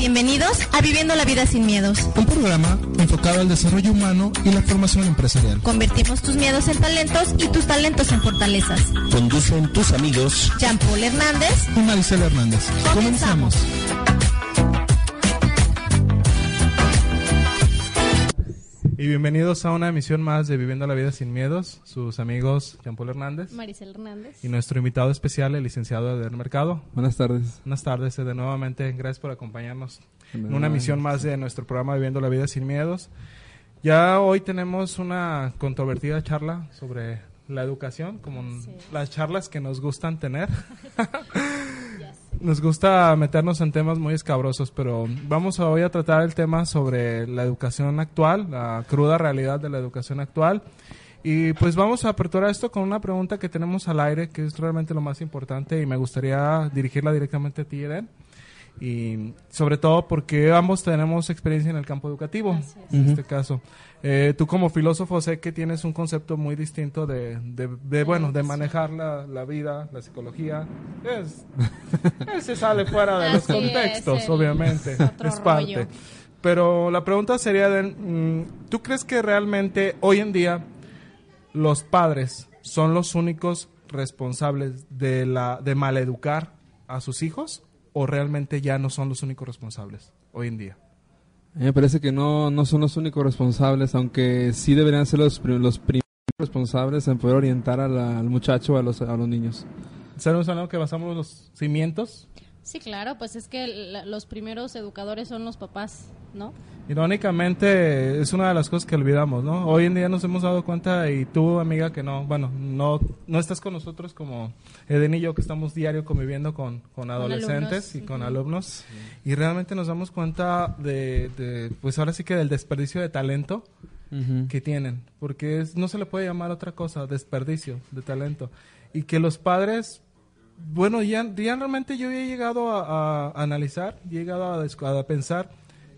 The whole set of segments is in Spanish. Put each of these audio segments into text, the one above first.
Bienvenidos a Viviendo la Vida Sin Miedos. Un programa enfocado al desarrollo humano y la formación empresarial. Convertimos tus miedos en talentos y tus talentos en fortalezas. Conducen tus amigos Jean-Paul Hernández y Maricela Hernández. Comenzamos. Y bienvenidos a una emisión más de Viviendo la Vida Sin Miedos. Sus amigos Jean-Paul Hernández Maricel Hernández. y nuestro invitado especial, el licenciado Eder Mercado. Buenas tardes. Buenas tardes, Eder, nuevamente. Gracias por acompañarnos en una emisión más de nuestro programa Viviendo la Vida Sin Miedos. Ya hoy tenemos una controvertida charla sobre la educación, como las charlas que nos gustan tener. Nos gusta meternos en temas muy escabrosos, pero vamos a hoy a tratar el tema sobre la educación actual, la cruda realidad de la educación actual. Y pues vamos a aperturar esto con una pregunta que tenemos al aire, que es realmente lo más importante y me gustaría dirigirla directamente a ti, Eden. Y sobre todo porque ambos tenemos experiencia en el campo educativo, en este caso. Eh, tú como filósofo sé que tienes un concepto muy distinto de, de, de bueno, de manejar la, la, vida, la psicología. Es, se sale fuera de los contextos, obviamente. Es parte. Pero la pregunta sería, de, ¿tú crees que realmente hoy en día los padres son los únicos responsables de, la, de maleducar a sus hijos? ¿O realmente ya no son los únicos responsables hoy en día? Me parece que no, no son los únicos responsables, aunque sí deberían ser los, los primeros responsables en poder orientar al muchacho a los, a los niños. ¿Sabemos algo que basamos los cimientos? Sí, claro, pues es que la, los primeros educadores son los papás, ¿no? Irónicamente es una de las cosas que olvidamos, ¿no? Hoy en día nos hemos dado cuenta y tú, amiga, que no, bueno, no, no estás con nosotros como Eden y yo que estamos diario conviviendo con, con adolescentes con y con uh -huh. alumnos y realmente nos damos cuenta de, de, pues ahora sí que del desperdicio de talento uh -huh. que tienen, porque es, no se le puede llamar otra cosa, desperdicio de talento y que los padres bueno, ya, ya realmente yo he llegado a, a analizar, he llegado a, a, pensar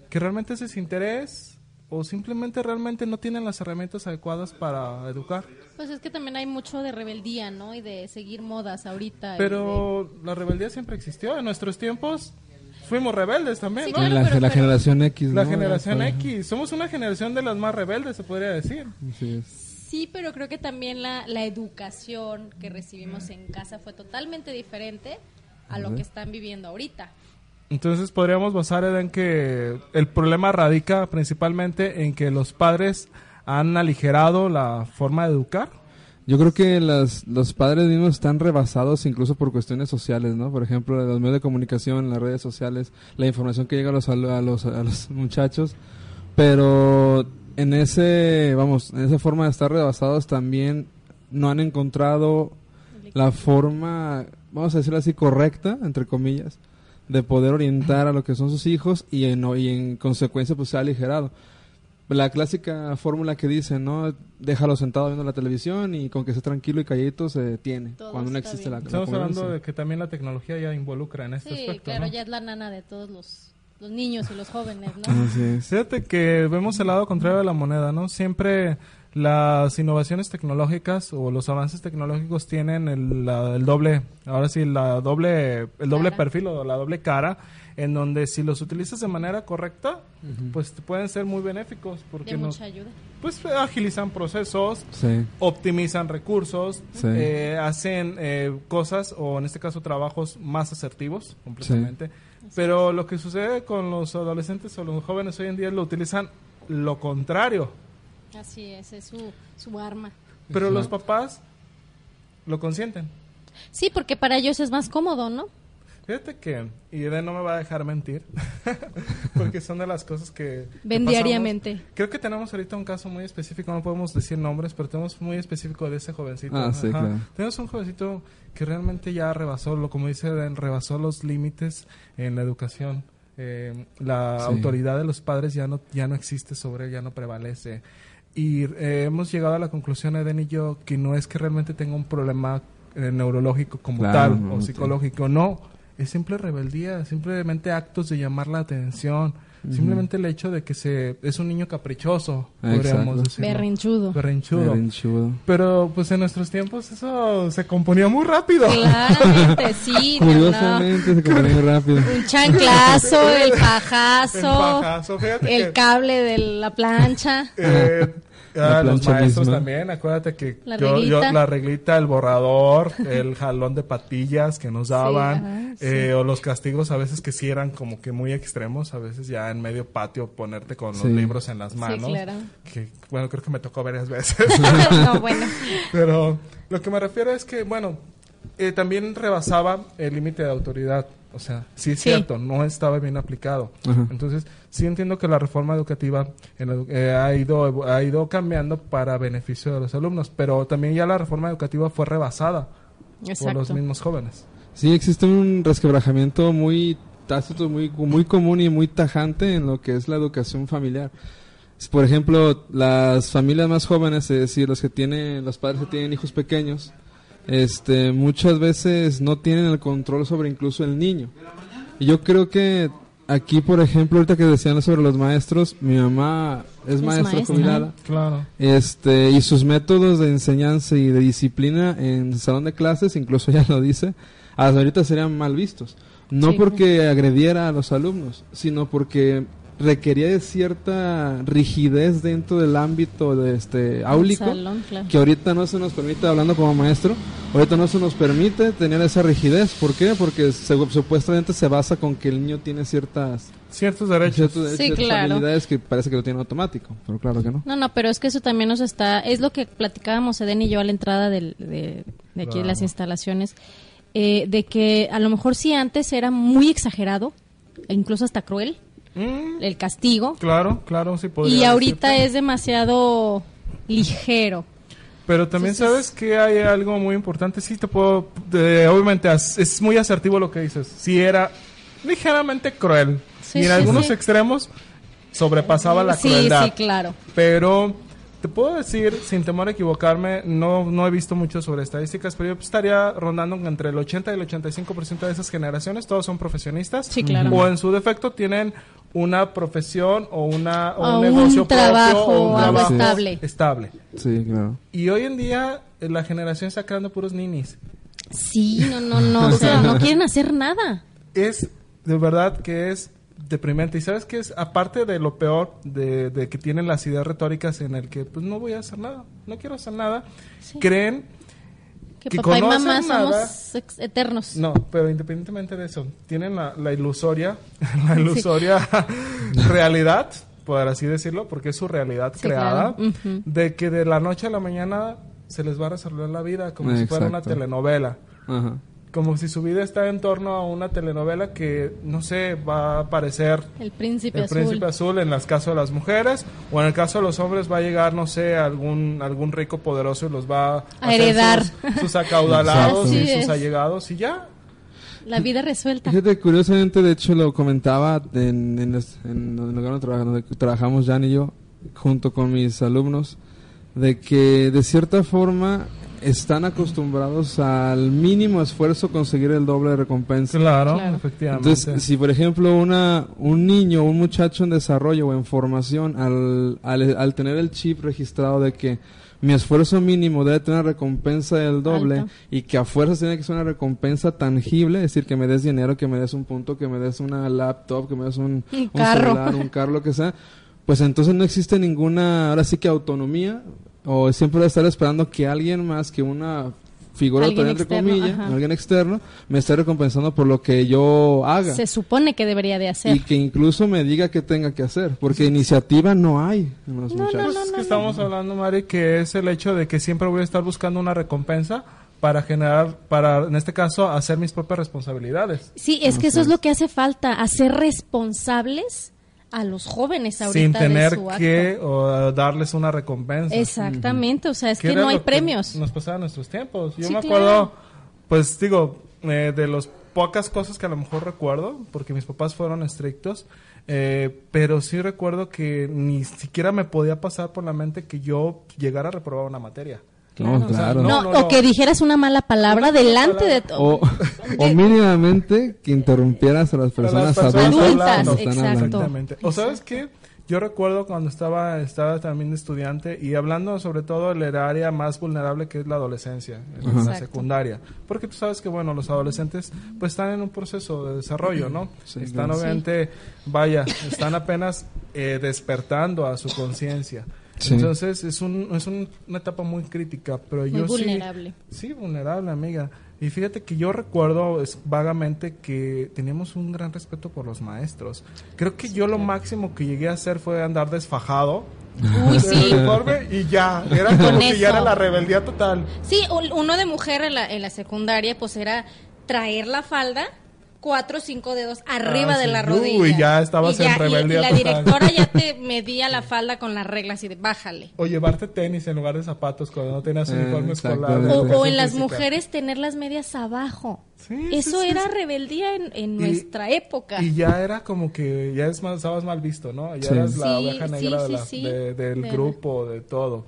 que realmente ese es interés o simplemente realmente no tienen las herramientas adecuadas para educar. Pues es que también hay mucho de rebeldía, ¿no? Y de seguir modas ahorita. Pero de... la rebeldía siempre existió. En nuestros tiempos fuimos rebeldes también, sí, ¿no? Claro, la, pero, la pero... generación X. La generación. X. Somos una generación de las más rebeldes, se podría decir. Sí, es. Sí, pero creo que también la, la, educación que recibimos en casa fue totalmente diferente a lo que están viviendo ahorita. Entonces podríamos basar en que el problema radica principalmente en que los padres han aligerado la forma de educar. Yo creo que las, los padres mismos están rebasados incluso por cuestiones sociales, ¿no? Por ejemplo, los medios de comunicación, las redes sociales, la información que llega a los, a los, a los muchachos, pero en ese, vamos, en esa forma de estar rebasados también no han encontrado la forma, vamos a decirlo así, correcta, entre comillas, de poder orientar a lo que son sus hijos y en, y en consecuencia pues se ha aligerado. La clásica fórmula que dicen, ¿no? Déjalo sentado viendo la televisión y con que esté tranquilo y calladito se detiene Todo cuando no existe bien. la Estamos la hablando de que también la tecnología ya involucra en este sí, aspecto. claro, ¿no? ya es la nana de todos los los niños y los jóvenes, ¿no? Es. Fíjate que vemos el lado contrario de la moneda, ¿no? Siempre las innovaciones tecnológicas o los avances tecnológicos tienen el, la, el doble, ahora sí, la doble, el doble Cara. perfil o la doble cara, en donde si los utilizas de manera correcta, pues pueden ser muy benéficos porque de mucha ayuda. pues agilizan procesos, Sí. optimizan recursos, Sí. eh, hacen eh, cosas o en este caso trabajos más asertivos completamente. Pero lo que sucede con los adolescentes o los jóvenes hoy en día lo utilizan lo contrario. Así es, es su, su arma. Pero los papás lo consienten. Sí, porque para ellos es más cómodo, ¿no? Fíjate que, y Eden no me va a dejar mentir, porque son de las cosas que... Ven diariamente. Creo que tenemos ahorita un caso muy específico, no podemos decir nombres, pero tenemos muy específico de ese jovencito. Ah, sí, claro. Tenemos un jovencito que realmente ya rebasó, lo como dice Eden, rebasó los límites en la educación. eh, la Sí. autoridad de los padres ya no, ya no existe sobre él, ya no prevalece. Y eh, hemos llegado a la conclusión, Eden y yo, que no es que realmente tenga un problema eh, neurológico como Claro, tal no, o psicológico, no. Es simple rebeldía, simplemente actos de llamar la atención, simplemente el hecho de que se es un niño caprichoso, podríamos decirlo. Berrinchudo. Berrinchudo. Berrinchudo. Pero pues en nuestros tiempos eso se componía muy rápido. Claramente, sí. no, no. Curiosamente se componía muy rápido. Un chanclazo, el El pajazo, pajazo, fíjate el que, cable de la plancha. eh, ah, los plancha maestros misma. también, acuérdate que La yo, yo- la reglita, el borrador, el jalón de patillas que nos daban, ajá, sí. eh, o los castigos a veces que sí eran como que muy extremos, a veces ya en medio patio ponerte con los Sí. libros en las Sí, manos, claro. que bueno, creo que me tocó varias veces. no, bueno. Pero lo que me refiero es que, bueno, eh, también rebasaba el límite de autoridad. O sea, sí es Sí. cierto, no estaba bien aplicado. Ajá. Entonces, sí entiendo que la reforma educativa en la edu- eh, ha, ido, ha ido cambiando para beneficio de los alumnos, pero también ya la reforma educativa fue rebasada por los mismos jóvenes. Sí, existe un resquebrajamiento muy tácito, muy, muy común y muy tajante en lo que es la educación familiar. Por ejemplo, las familias más jóvenes, es decir, los que tienen, los padres que tienen hijos pequeños, este, muchas veces no tienen el control sobre incluso el niño. Y yo creo que aquí, por ejemplo, ahorita que decían sobre los maestros, mi mamá es, Es maestra maestra. jubilada. Claro. Este, y sus métodos de enseñanza y de disciplina en el salón de clases, incluso ya lo dice, hasta ahorita serían mal vistos. No Sí. porque agrediera a los alumnos, sino porque requería de cierta rigidez dentro del ámbito de este áulico Salón, claro. que ahorita no se nos permite, hablando como maestro, ahorita no se nos permite tener esa rigidez. ¿Por qué? Porque se- supuestamente se basa con que el niño tiene ciertas, Ciertos derechos. ciertos- Sí, ciertas claro. habilidades que parece que lo tiene automático, pero claro que no. No, no, pero es que eso también nos está, es lo que platicábamos Eden y yo a la entrada del- de, de aquí de las instalaciones, eh, de que a lo mejor sí antes era muy exagerado, e incluso hasta cruel, Mm, el castigo, claro, claro, sí podría y ahorita decirte. es demasiado ligero. Pero también Entonces- sabes que hay algo muy importante. Sí, te puedo. obviamente as- es muy asertivo lo que dices. Sí, era ligeramente cruel. Sí, y en sí, algunos sí. extremos sobrepasaba la sí, crueldad. sí, claro. Pero te puedo decir, sin temor a equivocarme, no, no he visto mucho sobre estadísticas, pero yo estaría rondando entre el 80 y el 85% de esas generaciones, todos son profesionistas. Sí, claro. O en su defecto tienen una profesión o, una, o O un un negocio trabajo, propio o un algo trabajo estable. estable. Sí, claro. Y hoy en día eh, la generación está creando puros ninis. Sí, no, no, no, o sea, no quieren hacer nada. Es de verdad que es deprimente. Y sabes que es, aparte de lo peor de, de que tienen las ideas retóricas en el que pues no voy a hacer nada, no quiero hacer nada, Sí. creen, Que, Que papá y mamá nada. somos eternos. no, pero independientemente de eso, tienen la, la ilusoria, la ilusoria realidad, por así decirlo, porque es su realidad Sí, creada, claro. De que de la noche a la mañana se les va a resolver la vida como si fuera una telenovela. Ajá. Como si su vida está en torno a una telenovela que, no sé, va a aparecer El príncipe el azul. príncipe azul en el caso de las mujeres, o en el caso de los hombres va a llegar, no sé, algún algún rico poderoso y los va a, hacer heredar. Sus, sus acaudalados y sus es. allegados y ya. La vida resuelta. Fíjate, curiosamente, de hecho, lo comentaba en, en, los- en el lugar donde, donde trabajamos Jan y yo, junto con mis alumnos, de que de cierta forma están acostumbrados al mínimo esfuerzo conseguir el doble de recompensa. Claro, Claro. efectivamente. Entonces, si por ejemplo una, un niño, un muchacho en desarrollo o en formación, al, al, al tener el chip registrado de que mi esfuerzo mínimo debe tener una recompensa del doble Alta. y que a fuerzas tiene que ser una recompensa tangible, es decir, que me des dinero, que me des un punto, que me des una laptop, que me des un, Un carro. celular, un carro, lo que sea, pues entonces no existe ninguna, ahora sí que autonomía, o siempre voy a estar esperando que alguien más que una figura Alguien autoridad, entre comillas, ajá. alguien externo, me esté recompensando por lo que yo haga. Se supone que debería de hacer. Y que incluso me diga qué tenga que hacer, porque iniciativa no hay en los No, no, muchachos. Pues es que estamos hablando, Mari, que es el hecho de que siempre voy a estar buscando una recompensa para generar, para, en este caso, hacer mis propias responsabilidades. Sí, es que eso es es. lo que hace falta, hacer responsables a los jóvenes ahorita Sin de tener su acto. que o, darles una recompensa. Exactamente, o sea, es que no hay premios. nos pasaba en nuestros tiempos. Yo Sí, me claro. acuerdo, pues digo, eh, de los pocas cosas que a lo mejor recuerdo, porque mis papás fueron estrictos, eh, pero sí recuerdo que ni siquiera me podía pasar por la mente que yo llegara a reprobar una materia. No, claro. no, No, no, o no. que dijeras una mala palabra Una mala delante de todo. O, o mínimamente que interrumpieras a las personas, personas adultas, adultas, exacto. Exactamente. O sabes qué? Yo recuerdo cuando estaba, estaba también estudiante y hablando sobre todo del área más vulnerable que es la adolescencia, en Ajá. la Exacto. secundaria. Porque tú sabes que, bueno, los adolescentes pues están en un proceso de desarrollo, ¿no? Sí, están obviamente, vaya, están apenas eh, despertando a su conciencia. Sí. Entonces es, un, es un- una etapa muy crítica, pero Muy yo sí- vulnerable. Sí, vulnerable, amiga. Y fíjate que yo recuerdo es, vagamente que teníamos un gran respeto por los maestros. Creo que yo lo máximo que llegué a hacer fue andar desfajado. Uy, sí. uniforme y ya, era como que ya era la rebeldía total. Sí, uno de mujer en la, en la secundaria, pues era traer la falda cuatro o cinco dedos arriba Ah, de sí. la Uy, rodilla. ya estabas Y en y- rebeldía Y la total. directora ya te medía la falda con las reglas y de bájale. O llevarte tenis en lugar de zapatos cuando no tenías Eh, uniforme escolar. O, o en las física. mujeres tener las medias abajo. Sí, Eso sí, era sí. rebeldía en, en Y- nuestra época. Y ya era como que ya es más, estabas mal visto, ¿no? Ya Sí. eras la Sí, oveja sí, negra de sí, la- sí. de- del De- grupo, de todo.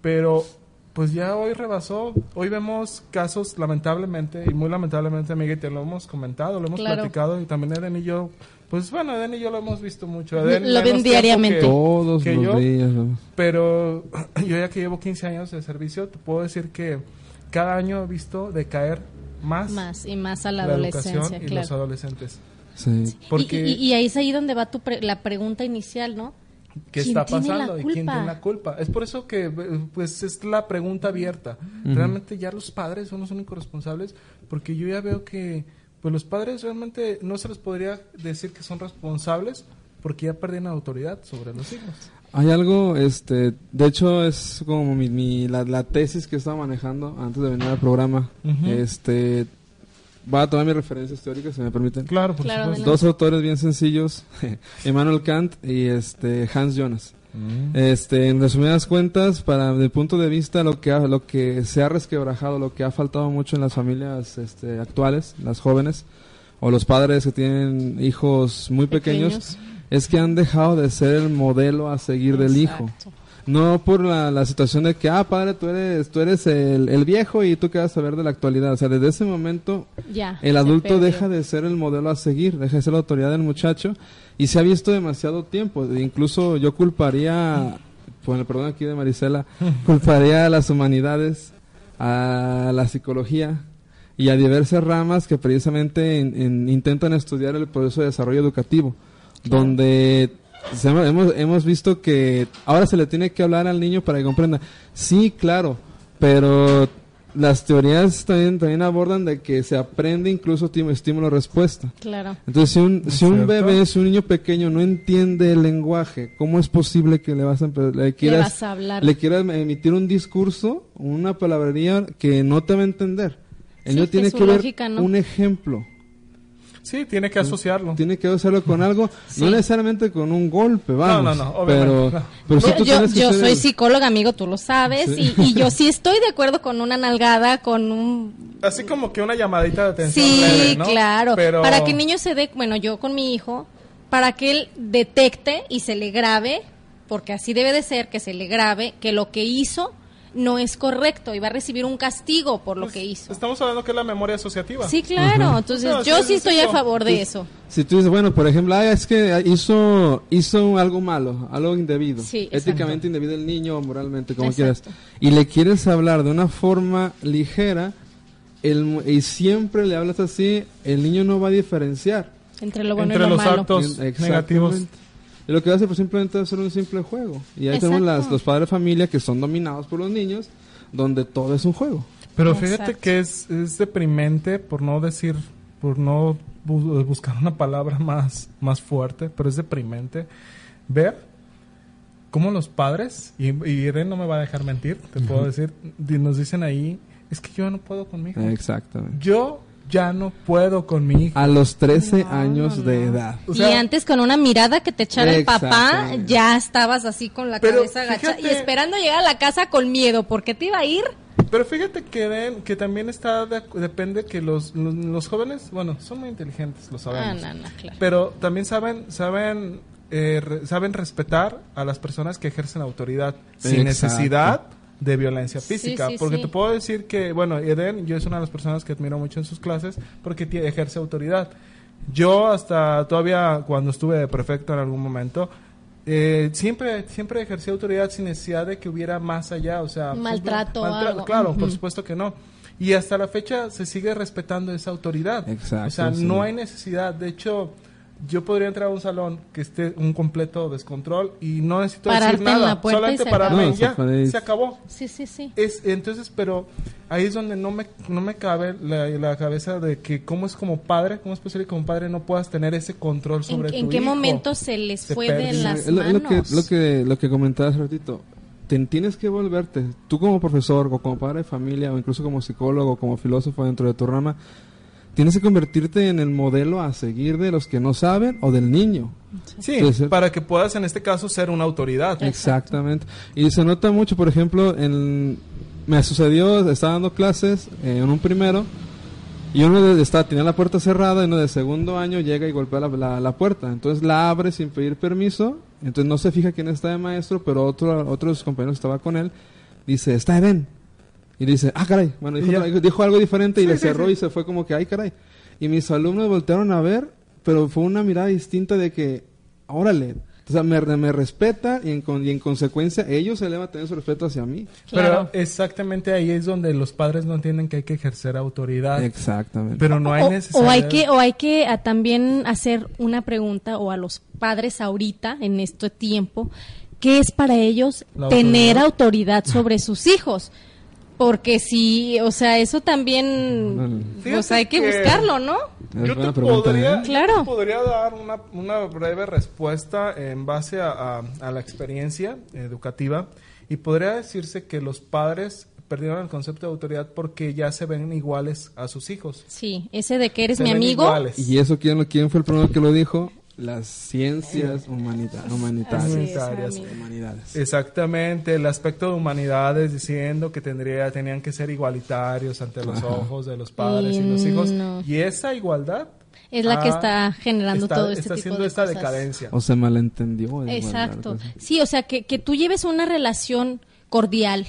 Pero pues ya hoy rebasó. Hoy vemos casos lamentablemente, y muy lamentablemente, amiga, y te lo hemos comentado, lo hemos Claro. platicado, y también Eden y yo, pues bueno, Eden y yo lo hemos visto mucho. Lo- Eden lo ven diariamente. que- Todos que los yo, días. pero yo ya que llevo 15 años de servicio, te puedo decir que cada año he visto decaer más, Más y más a la, la adolescencia, y claro. los adolescentes. Sí. Porque... Y, y- y ahí es ahí donde va tu pre- la pregunta inicial, ¿no? ¿Qué ¿Quién está pasando y quién tiene la culpa? Es por eso que eh, pues es la pregunta abierta. Realmente ya los padres son los únicos responsables porque yo ya veo que pues los padres realmente no se les podría decir que son responsables porque ya perdieron autoridad sobre los hijos. Hay algo, este, de hecho es como mi, mi- la, la tesis que estaba manejando antes de venir al programa. Este, va a tomar mis referencias teóricas, si me permiten. Claro, por Claro, supuesto. Dos autores bien sencillos, Immanuel Kant y este Hans Jonas. Este, en resumidas cuentas, para mi punto de vista, lo que ha- lo que se ha resquebrajado, lo que ha faltado mucho en las familias este, actuales, las jóvenes o los padres que tienen hijos muy pequeños, Pequeños. es que han dejado de ser el modelo a seguir del hijo. No por la, la situación de que, ah, padre, tú eres, tú eres el, el viejo y tú qué vas a saber de la actualidad. O sea, desde ese momento Ya. el adulto deja de ser el modelo a seguir, deja de ser la autoridad del muchacho y se ha visto demasiado tiempo. Incluso yo culparía, con el perdón aquí de Marisela, culparía a las humanidades, a la psicología y a diversas ramas que precisamente en- en- intentan estudiar el proceso de desarrollo educativo, donde se hemos- hemos, hemos visto que ahora se le tiene que hablar al niño para que comprenda. Sí, claro, pero las teorías también, también abordan de que se aprende incluso timo- estímulo-respuesta. Claro. Entonces, si un, ¿Es si un bebé, si un niño pequeño no entiende el lenguaje, ¿cómo es posible que le vas a, le quieras, vas a hablar. le quieras emitir un discurso, una palabrería que no te va a entender? El Sí, niño tiene que ver lógica, ¿no? un ejemplo. Sí, tiene que asociarlo. Tiene que hacerlo con algo, Sí. no necesariamente con un golpe, vamos. no, no, obviamente, Pero, no. pero Yo, tú yo- tienes que yo ser soy psicóloga, amigo, tú lo sabes, Sí. y, y yo sí estoy de acuerdo con una nalgada, con un... Así como que una llamadita de atención Sí, leve, ¿no? claro. Pero... Para que el niño se dé, bueno, yo con mi hijo, para que él detecte y se le grabe, porque así debe de ser, que se le grabe, que lo que hizo no es correcto y va a recibir un castigo por lo pues, que hizo. Estamos hablando que es la memoria asociativa. Sí, claro. Entonces, No, yo sí, sí estoy sí, a favor de Pues, eso. Si tú dices, bueno, por ejemplo, ah, es que hizo, hizo algo malo, algo indebido, Sí, éticamente indebido el niño o moralmente, como Exacto. quieras, y le quieres hablar de una forma ligera, el, y siempre le hablas así, el niño no va a diferenciar. Entre lo bueno Entre y lo los malo. actos negativos. Y lo que hace pues simplemente hacer un simple juego. Y ahí Exacto. tenemos las, los padres de familia que son dominados por los niños, donde todo es un juego. Pero fíjate Exacto. que es, es deprimente, por no decir, por no bu- buscar una palabra más, más fuerte, pero es deprimente ver cómo los padres, y, y Irene no me va a dejar mentir, te puedo decir, nos dicen ahí, es que yo no puedo con mi hijo. Exactamente. Yo ya no puedo con mi hijo. A los 13 años de edad. O sea, y antes con una mirada que te echara el papá, ya estabas así con la Pero cabeza agachada y esperando llegar a la casa con miedo, porque te iba a ir Pero fíjate que, den- que también está de- depende que los, los, los jóvenes, bueno, son muy inteligentes, lo Ah, sabemos. no, no, claro. Pero también saben saben eh, re- saben respetar a las personas que ejercen autoridad sin Exacto. necesidad de violencia Sí, física. sí, porque sí. te puedo decir que, bueno, Eden, yo es una de las personas que admiro mucho en sus clases porque ejerce autoridad. Yo hasta todavía cuando estuve de prefecto en algún momento, eh, siempre siempre ejercí autoridad sin necesidad de que hubiera más allá, o sea, Maltrato o simple- algo. Claro, por Ujú. supuesto que no. Y hasta la fecha se sigue respetando esa autoridad. Exacto, O sea, sí. no hay necesidad. De hecho, yo podría entrar a un salón que esté un completo descontrol y no necesito Pararte decir en nada. solamente pararme y ya, No, se acabó. Sí, sí, sí. Es, entonces, pero ahí es donde no me, no me cabe la, la cabeza de que cómo es como padre, cómo es posible que como padre no puedas tener ese control ¿En, sobre tu en qué hijo. momento se les Se fue de perdió. las Es lo, lo que, manos? lo que lo que comentaba hace ratito. Te- tienes que volverte, tú como profesor o como padre de familia o incluso como psicólogo, como filósofo dentro de tu rama, tienes que convertirte en el modelo a seguir de los que no saben o del niño. Sí, para que puedas en este caso ser una autoridad. Exactamente. Y se nota mucho, por ejemplo, en, me sucedió, estaba dando clases eh, en un primero y uno de, está, tenía la puerta cerrada y uno de segundo año llega y golpea la, la- la puerta. Entonces la abre sin pedir permiso, entonces no se fija quién está de maestro, pero otro, otro de sus compañeros estaba con él dice, está Ben. Y dice, ah, caray. Bueno, dijo, otra- algo diferente y Sí, le cerró sí. y se fue como que, ay, caray. Y mis alumnos voltearon a ver, pero fue una mirada distinta de que, órale, o sea, me, me respeta y en, con- y en consecuencia ellos se elevan también su respeto hacia mí. Claro. Pero exactamente ahí es donde los padres no entienden que hay que ejercer autoridad. Exactamente. Pero no hay o, necesidad. o hay que o hay que ah, también hacer una pregunta o a los padres ahorita en este tiempo qué es para ellos La tener autoridad. autoridad sobre sus hijos porque si o sea eso también Mm. pues Fíjate hay que, que- buscarlo no Yo te, pregunta, podría, ¿eh? yo Claro. te podría dar una, una breve respuesta en base a, a- a la experiencia educativa y podría decirse que los padres perdieron el concepto de autoridad porque ya se ven iguales a sus hijos. sí ese de que eres Se mi amigo iguales. Y eso, ¿quién, lo- quién fue el primero que lo dijo? Las ciencias humanita- humanitarias. Humanidades. Exactamente, el aspecto de humanidades diciendo que tendría, tenían que ser igualitarios ante los Ajá. ojos de los padres y, Y los hijos. no. Y esa igualdad es la que está generando está, todo este está tipo haciendo de esta cosas. decadencia. O se malentendió. Exacto. igualdad. Sí, o sea, que, que tú lleves una relación cordial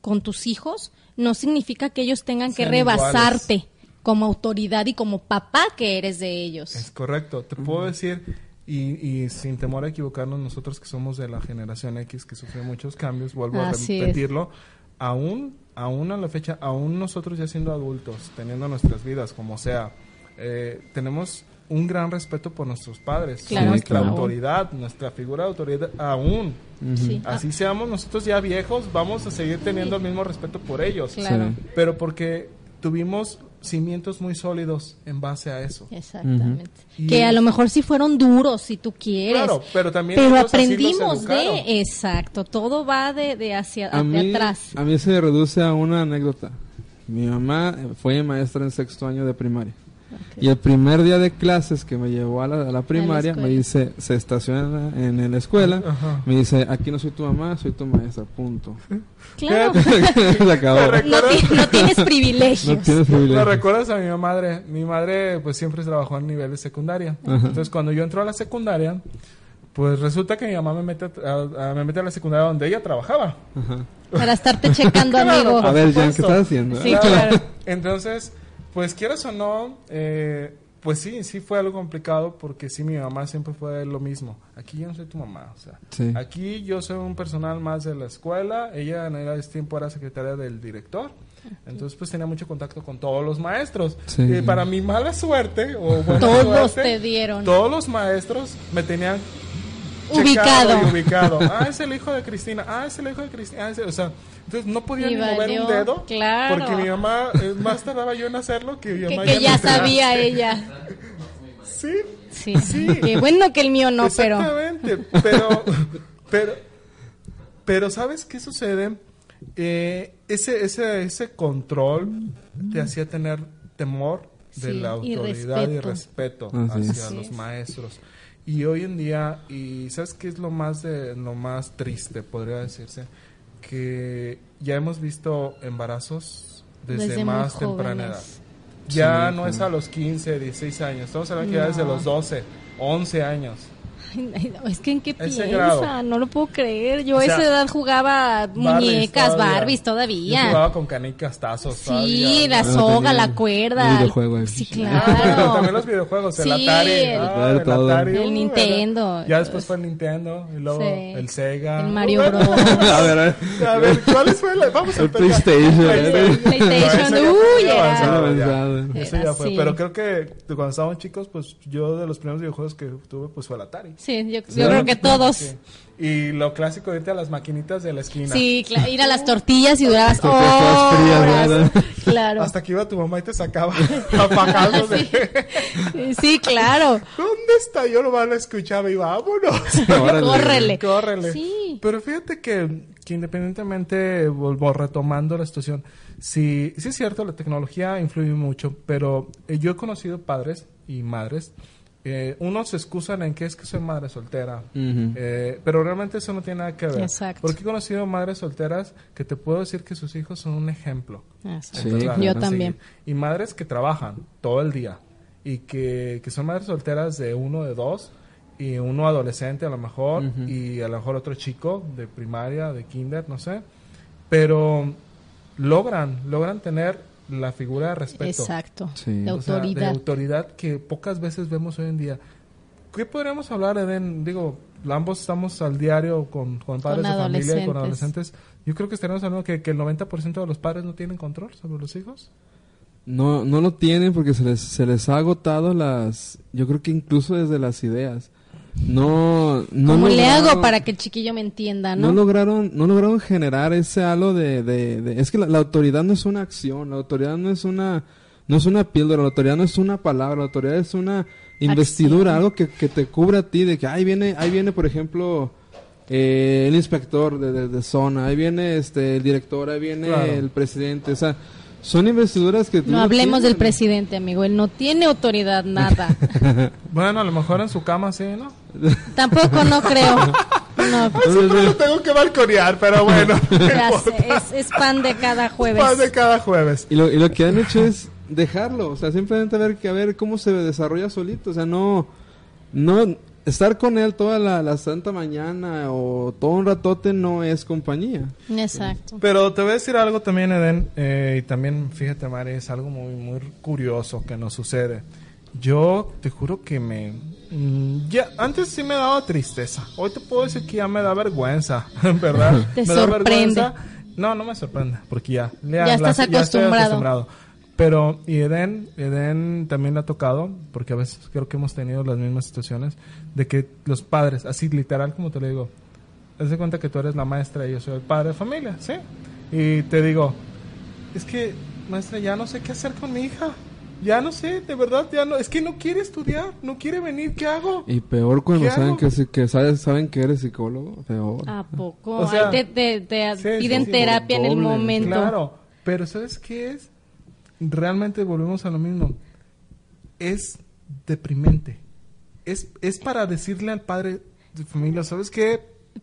con tus hijos no significa que ellos tengan que rebasarte como autoridad y como papá que eres de ellos. Es correcto. Te puedo decir, y, y sin temor a equivocarnos, nosotros que somos de la generación X, que sufrió muchos cambios, vuelvo Así a es. repetirlo, aún, aún a la fecha, aún nosotros ya siendo adultos, teniendo nuestras vidas, como sea, eh, tenemos un gran respeto por nuestros padres, Claro, nuestra claro. autoridad, nuestra figura de autoridad, aún. Sí. Así seamos nosotros ya viejos, vamos a seguir teniendo el mismo respeto por ellos. Claro. Sí. Pero porque tuvimos cimientos muy sólidos en base a eso. Exactamente. Y- Que a lo mejor sí fueron duros, si tú quieres. Claro, pero también Pero aprendimos de... Exacto, todo va de, de hacia A de mí, atrás. a mí se reduce a una anécdota. Mi mamá fue maestra en sexto año de primaria. Y el primer día de clases que me llevó a la, a la primaria, me escuela. dice, se estaciona en la escuela, Ajá. me dice, aquí no soy tu mamá, soy tu maestra, punto. Claro. se acabó. Me No, no tienes privilegios. No tienes ¿Me privilegio. recuerdas a mi madre? Mi madre pues siempre trabajó en nivel de secundaria. Entonces cuando yo entro a la secundaria, pues resulta que mi mamá me mete a, a- me mete a la secundaria donde ella trabajaba. Ajá. Para estarte checando, amigo. A ver, Jan, ¿qué estás haciendo? Sí, claro. Entonces, pues quieras o no, eh, pues sí, sí fue algo complicado porque sí, mi mamá siempre fue lo mismo. Aquí yo no soy tu mamá, o sea, Sí. aquí yo soy un personal más de la escuela, ella en ese tiempo era secretaria del director. Entonces, pues tenía mucho contacto con todos los maestros. Sí. Y para mi mala suerte, o buena Todos suerte, te dieron. Todos los maestros me tenían Ubicado. y ubicado. Ah, es el hijo de Cristina. Ah, es el hijo de Cristina. Ah, es el- o sea, entonces no podía Y ni mover un dedo. claro. Porque mi mamá, eh, más tardaba yo en hacerlo que mi mamá que ya sabía ella. Sí, Sí. Sí. Qué bueno que el mío no, pero. exactamente. Pero, pero, pero, ¿sabes qué sucede? Eh, ese, ese, ese control te hacía tener temor de Sí, la autoridad y respeto. hacia los es. maestros. Y hoy en día, y ¿sabes qué es lo más de lo más triste, podría decirse? que ya hemos visto embarazos desde, más temprana edad. Ya Sí, no es a los 15, 16 años. Estamos hablando que ya desde los 12, 11 años. Es que en qué piensa, grado. no lo puedo creer. Yo O a sea, esa edad jugaba muñecas, todavía. Barbies Yo todavía. jugaba con canicas, tazos. Sí, todavía. la soga, la el cuerda. videojuego ahí. Sí, Ah, claro. también los videojuegos, el Sí, Atari. el- ah, el todo. Atari, El uh, Nintendo. era- Ya después fue el Nintendo y luego Sí. el Sega. El Mario Bros. a ver, a ver. ¿cuáles fue la? Vamos a El empezar. PlayStation. PlayStation, No, uy, avanzado ya. Avanzado. Eso ya fue. Pero creo que cuando estábamos chicos, pues yo de los primeros videojuegos que tuve, pues fue el Atari. Sí, yo, yo creo que todos. Sí. Y lo clásico de irte a las maquinitas de la esquina. Sí, ir a las tortillas y durabas. Hasta que iba tu mamá y te sacaba apagando de... Sí, claro. ¿Dónde está? Yo nomás lo escuchaba y vámonos. Córrele. Córrele. Sí. Pero fíjate que, que independientemente, vuelvo retomando la situación, sí, sí es cierto, la tecnología influye mucho, pero eh, yo he conocido padres y madres, eh, unos se excusan en que es que soy madre soltera, eh, pero realmente eso no tiene nada que ver. Exacto. Porque he conocido madres solteras que te puedo decir que sus hijos son un ejemplo. Sí, Yo también. seguir. Y madres que trabajan todo el día y que, que son madres solteras de uno, de dos, y uno adolescente a lo mejor, y a lo mejor otro chico de primaria, de kinder, no sé. Pero logran, logran tener la figura de respeto. Exacto. Sí. De O sea, autoridad. de autoridad que pocas veces vemos hoy en día. ¿Qué podríamos hablar, Eden? Digo, ambos estamos al diario con, con padres Con de familia y con adolescentes. adolescentes. Yo creo que estaríamos hablando que, que el 90% de los padres no tienen control sobre los hijos. No, no lo tienen porque se les, se les ha agotado las, yo creo que incluso desde las ideas. No, no ¿Cómo le hago para que el chiquillo me entienda, no no? lograron, no lograron generar ese halo de, de, de- es que la, la autoridad no es una acción, la autoridad no es una, no es una píldora, la autoridad no es una palabra, la autoridad es una investidura, algo que, que te cubre a ti, de que ahí viene, ahí viene por ejemplo eh, el inspector de, de- de zona, ahí viene este el director, ahí viene Claro. el presidente, o sea, son investiduras que No hablemos del presidente, amigo. Él no tiene autoridad, nada. Bueno, a lo mejor en su cama sí, ¿no? Tampoco no creo. No, Siempre lo tengo que balconear, pero bueno. ya sé, es, es pan de cada jueves. Más de cada jueves. Y lo, y lo que han hecho es dejarlo, o sea, simplemente ver que a ver cómo se desarrolla solito, o sea, no no estar con él toda la, la santa mañana o todo un ratote no es compañía. Exacto. Pero te voy a decir algo también, Eden, eh, y también, fíjate, Mari, es algo muy, muy curioso que nos sucede. Yo te juro que me... mm, Ya, antes sí me daba tristeza. Hoy te puedo decir que ya me da vergüenza, ¿verdad? Te me da sorprende. vergüenza. No, no me sorprende, porque ya... Ya estás estoy acostumbrado. acostumbrado. Pero, y Eden, Eden también le ha tocado, porque a veces creo que hemos tenido las mismas situaciones, de que los padres, así literal como te lo digo, haz de cuenta que tú eres la maestra y yo soy el padre de familia, ¿sí? Y te digo, es que, maestra, ya no sé qué hacer con mi hija. Ya no sé, de verdad, ya no, es que no quiere estudiar, no quiere venir, ¿qué hago? Y peor cuando ¿Qué saben hago? que, si- que sabes, saben que eres psicólogo, peor. ¿A poco? O sea, te, te- te sí, piden sí, terapia en el momento. Claro, pero ¿sabes qué es? Realmente volvemos a lo mismo. Es deprimente. Es, es para decirle al padre de familia, ¿sabes qué?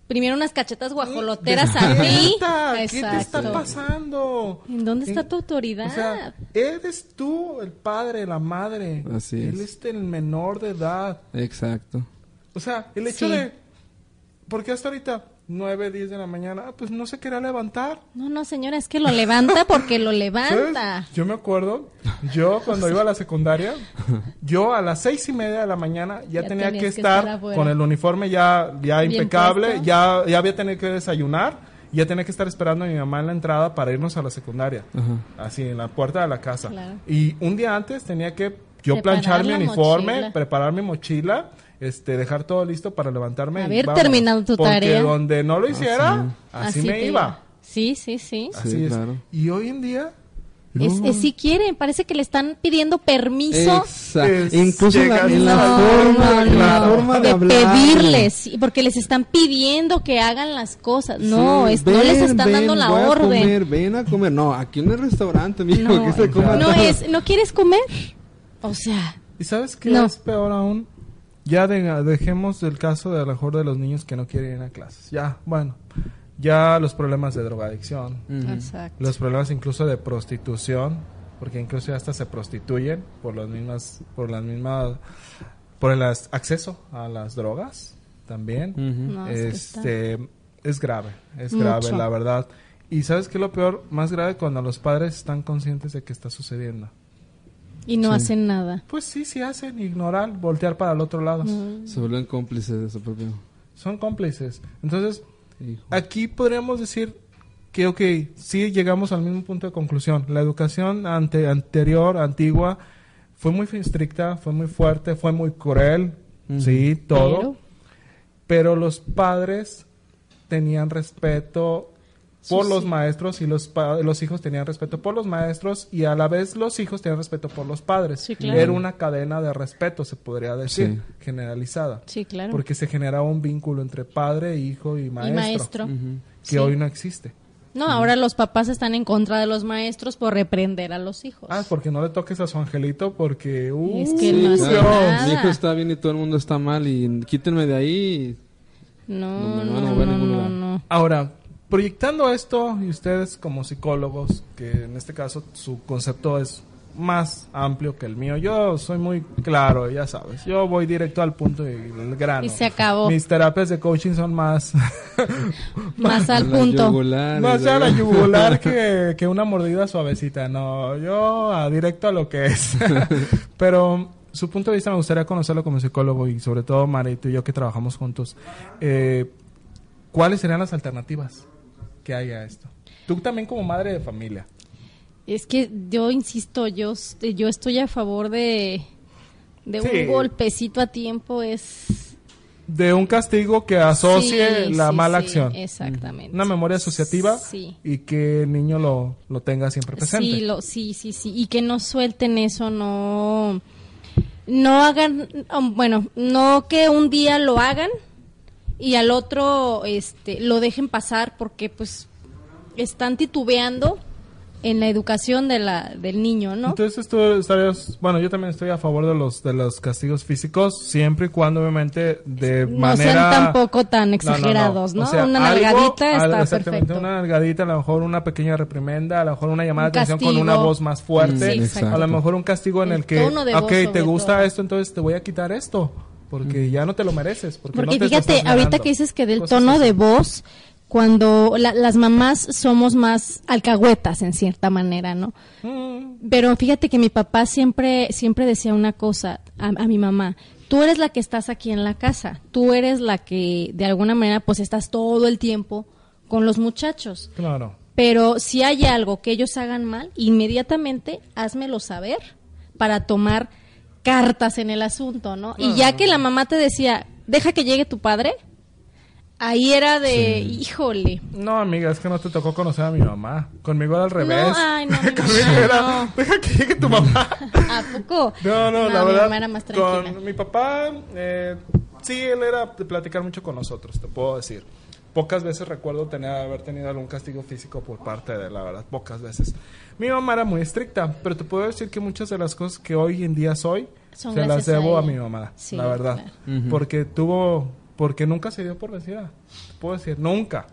Primero unas cachetas guajoloteras a mí. ¿Qué te está pasando? ¿En dónde está En- tu autoridad? O sea, eres tú el padre, la madre. Así Él es. es el menor de edad. Exacto. O sea, el hecho Sí. de... Porque hasta ahorita, 9, 10 de la mañana, ah, pues no se quería levantar. no, no, señora, es que lo levanta porque lo ¿Sabes? levanta. Yo me acuerdo, yo cuando iba a la secundaria, yo a las seis y media de la mañana ya, Ya tenía que estar, con el uniforme ya, ya impecable, ya, ya había tenido que desayunar, ya tenía que estar esperando a mi mamá en la entrada para irnos a la secundaria, Ajá. así en la puerta de la casa. Claro. Y un día antes tenía que yo Preparar planchar mi uniforme, mochila. preparar mi mochila. Este, dejar todo listo para levantarme. y Haber terminado tu Porque tarea. donde no lo hiciera, así, me iba. Sí, sí, sí. Así Sí, es. claro. Y hoy en día, No. es si quieren, parece que le están pidiendo permiso Exacto. Incluso en la, en la a- forma, en la Claro. forma de, de hablar. pedirles, porque les están pidiendo que hagan las cosas. No, Sí, es, no les están ven, dando la voy a orden. comer, ven a comer. No, aquí no es restaurante, mijo, No, aquí se come no todo. es, ¿no quieres comer? O sea, ¿Y sabes qué No. es peor aún? Ya de- dejemos el caso de a lo mejor de los niños que no quieren ir a clases. Ya, bueno. ya los problemas de drogadicción, los problemas incluso de prostitución, porque incluso hasta se prostituyen por las mismas, por las mismas, por el as- acceso a las drogas también. Este, es grave, es Mucho. grave, la verdad. Y sabes qué es lo peor, más grave cuando los padres están conscientes de que está sucediendo. Y no Sí. hacen nada. Pues sí, sí hacen, ignorar, voltear para el otro lado. Se vuelven cómplices de su propio Son cómplices. Entonces, hijo. aquí podríamos decir que, ok, sí llegamos al mismo punto de conclusión. La educación ante, anterior, antigua, fue muy estricta, fue muy fuerte, fue muy cruel, sí, todo. Pero- Pero los padres tenían respeto por Sí, los sí. maestros y los, pa- los hijos tenían respeto por los maestros y a la vez los hijos tenían respeto por los padres. Sí, claro. Era una cadena de respeto, se podría decir, Sí. generalizada. Sí, claro. Porque se generaba un vínculo entre padre, hijo y maestro. y maestro. Que Sí. hoy no existe. No, ahora los papás están en contra de los maestros por reprender a los hijos. Ah, porque no le toques a su angelito porque... Uh, Es que no hace Dios. nada. Mi hijo está bien y todo el mundo está mal y quítenme de ahí. No, No no, no, no, lugar. no. Ahora, proyectando esto, y ustedes como psicólogos, que en este caso su concepto es más amplio que el mío, yo soy muy claro, ya sabes, yo voy directo al punto y el grano. Y se acabó. Mis terapias de coaching son más, Más al La punto. yugular, más a la yugular que, que una mordida suavecita, no, yo a directo a lo que es. Pero su punto de vista me gustaría conocerlo como psicólogo y sobre todo Marito y yo que trabajamos juntos. Eh, ¿Cuáles serían las alternativas que hay a esto? Tú también como madre de familia. Es que yo insisto, yo, yo estoy a favor de, de Sí. un golpecito a tiempo. Es De un castigo que asocie Sí, la sí, mala acción. Exactamente. Una memoria asociativa Sí. y que el niño lo, lo tenga siempre presente. Sí, lo, sí, sí, sí. Y que no suelten eso, no. No hagan. um, Bueno, no que un día lo hagan y al otro este, lo dejen pasar porque, pues, están titubeando en la educación de la, del niño, ¿no? Entonces tú estarías, bueno, yo también estoy a favor de los de los castigos físicos, siempre y cuando obviamente de no manera sean tampoco tan No, no, no. exagerados, ¿no? O sea, una algo- nalgadita al- está exactamente, perfecto. Una nalgadita, a lo mejor una pequeña reprimenda, a lo mejor una llamada Un de atención con una voz más fuerte, Sí, exacto. a lo mejor un castigo en El el que, tono de voz, ok, te gusta todo. esto, entonces te voy a quitar esto, porque ya no te lo mereces, porque, Porque no te lo fíjate, estás ahorita ganando. que dices que del tono así. de voz, cuando la- las mamás somos más alcahuetas en cierta manera, ¿no? Mm, Pero fíjate que mi papá siempre, siempre decía una cosa a, a mi mamá. Tú eres la que estás aquí en la casa. Tú eres la que de alguna manera pues estás todo el tiempo con los muchachos. claro. Pero si hay algo que ellos hagan mal, inmediatamente házmelo saber para tomar cartas en el asunto, ¿no? Y ya que la mamá te decía, deja que llegue tu padre, ahí era de, híjole. No, amiga, es que no te tocó conocer a mi mamá. Conmigo era al revés. No, ay, no, Conmigo era, no. deja que llegue tu mamá. ¿A poco? No, no, la mi verdad. mamá era más tranquila. Con mi papá, eh, sí, él era de platicar mucho con nosotros, te puedo decir. Pocas veces recuerdo tener, haber tenido algún castigo físico por parte de él, la verdad, pocas veces. Mi mamá era muy estricta, pero te puedo decir que muchas de las cosas que hoy en día soy, Son se las a debo a, mi mamá, Sí, la verdad. claro. Porque tuvo, porque nunca se dio por vencida, te puedo decir, nunca.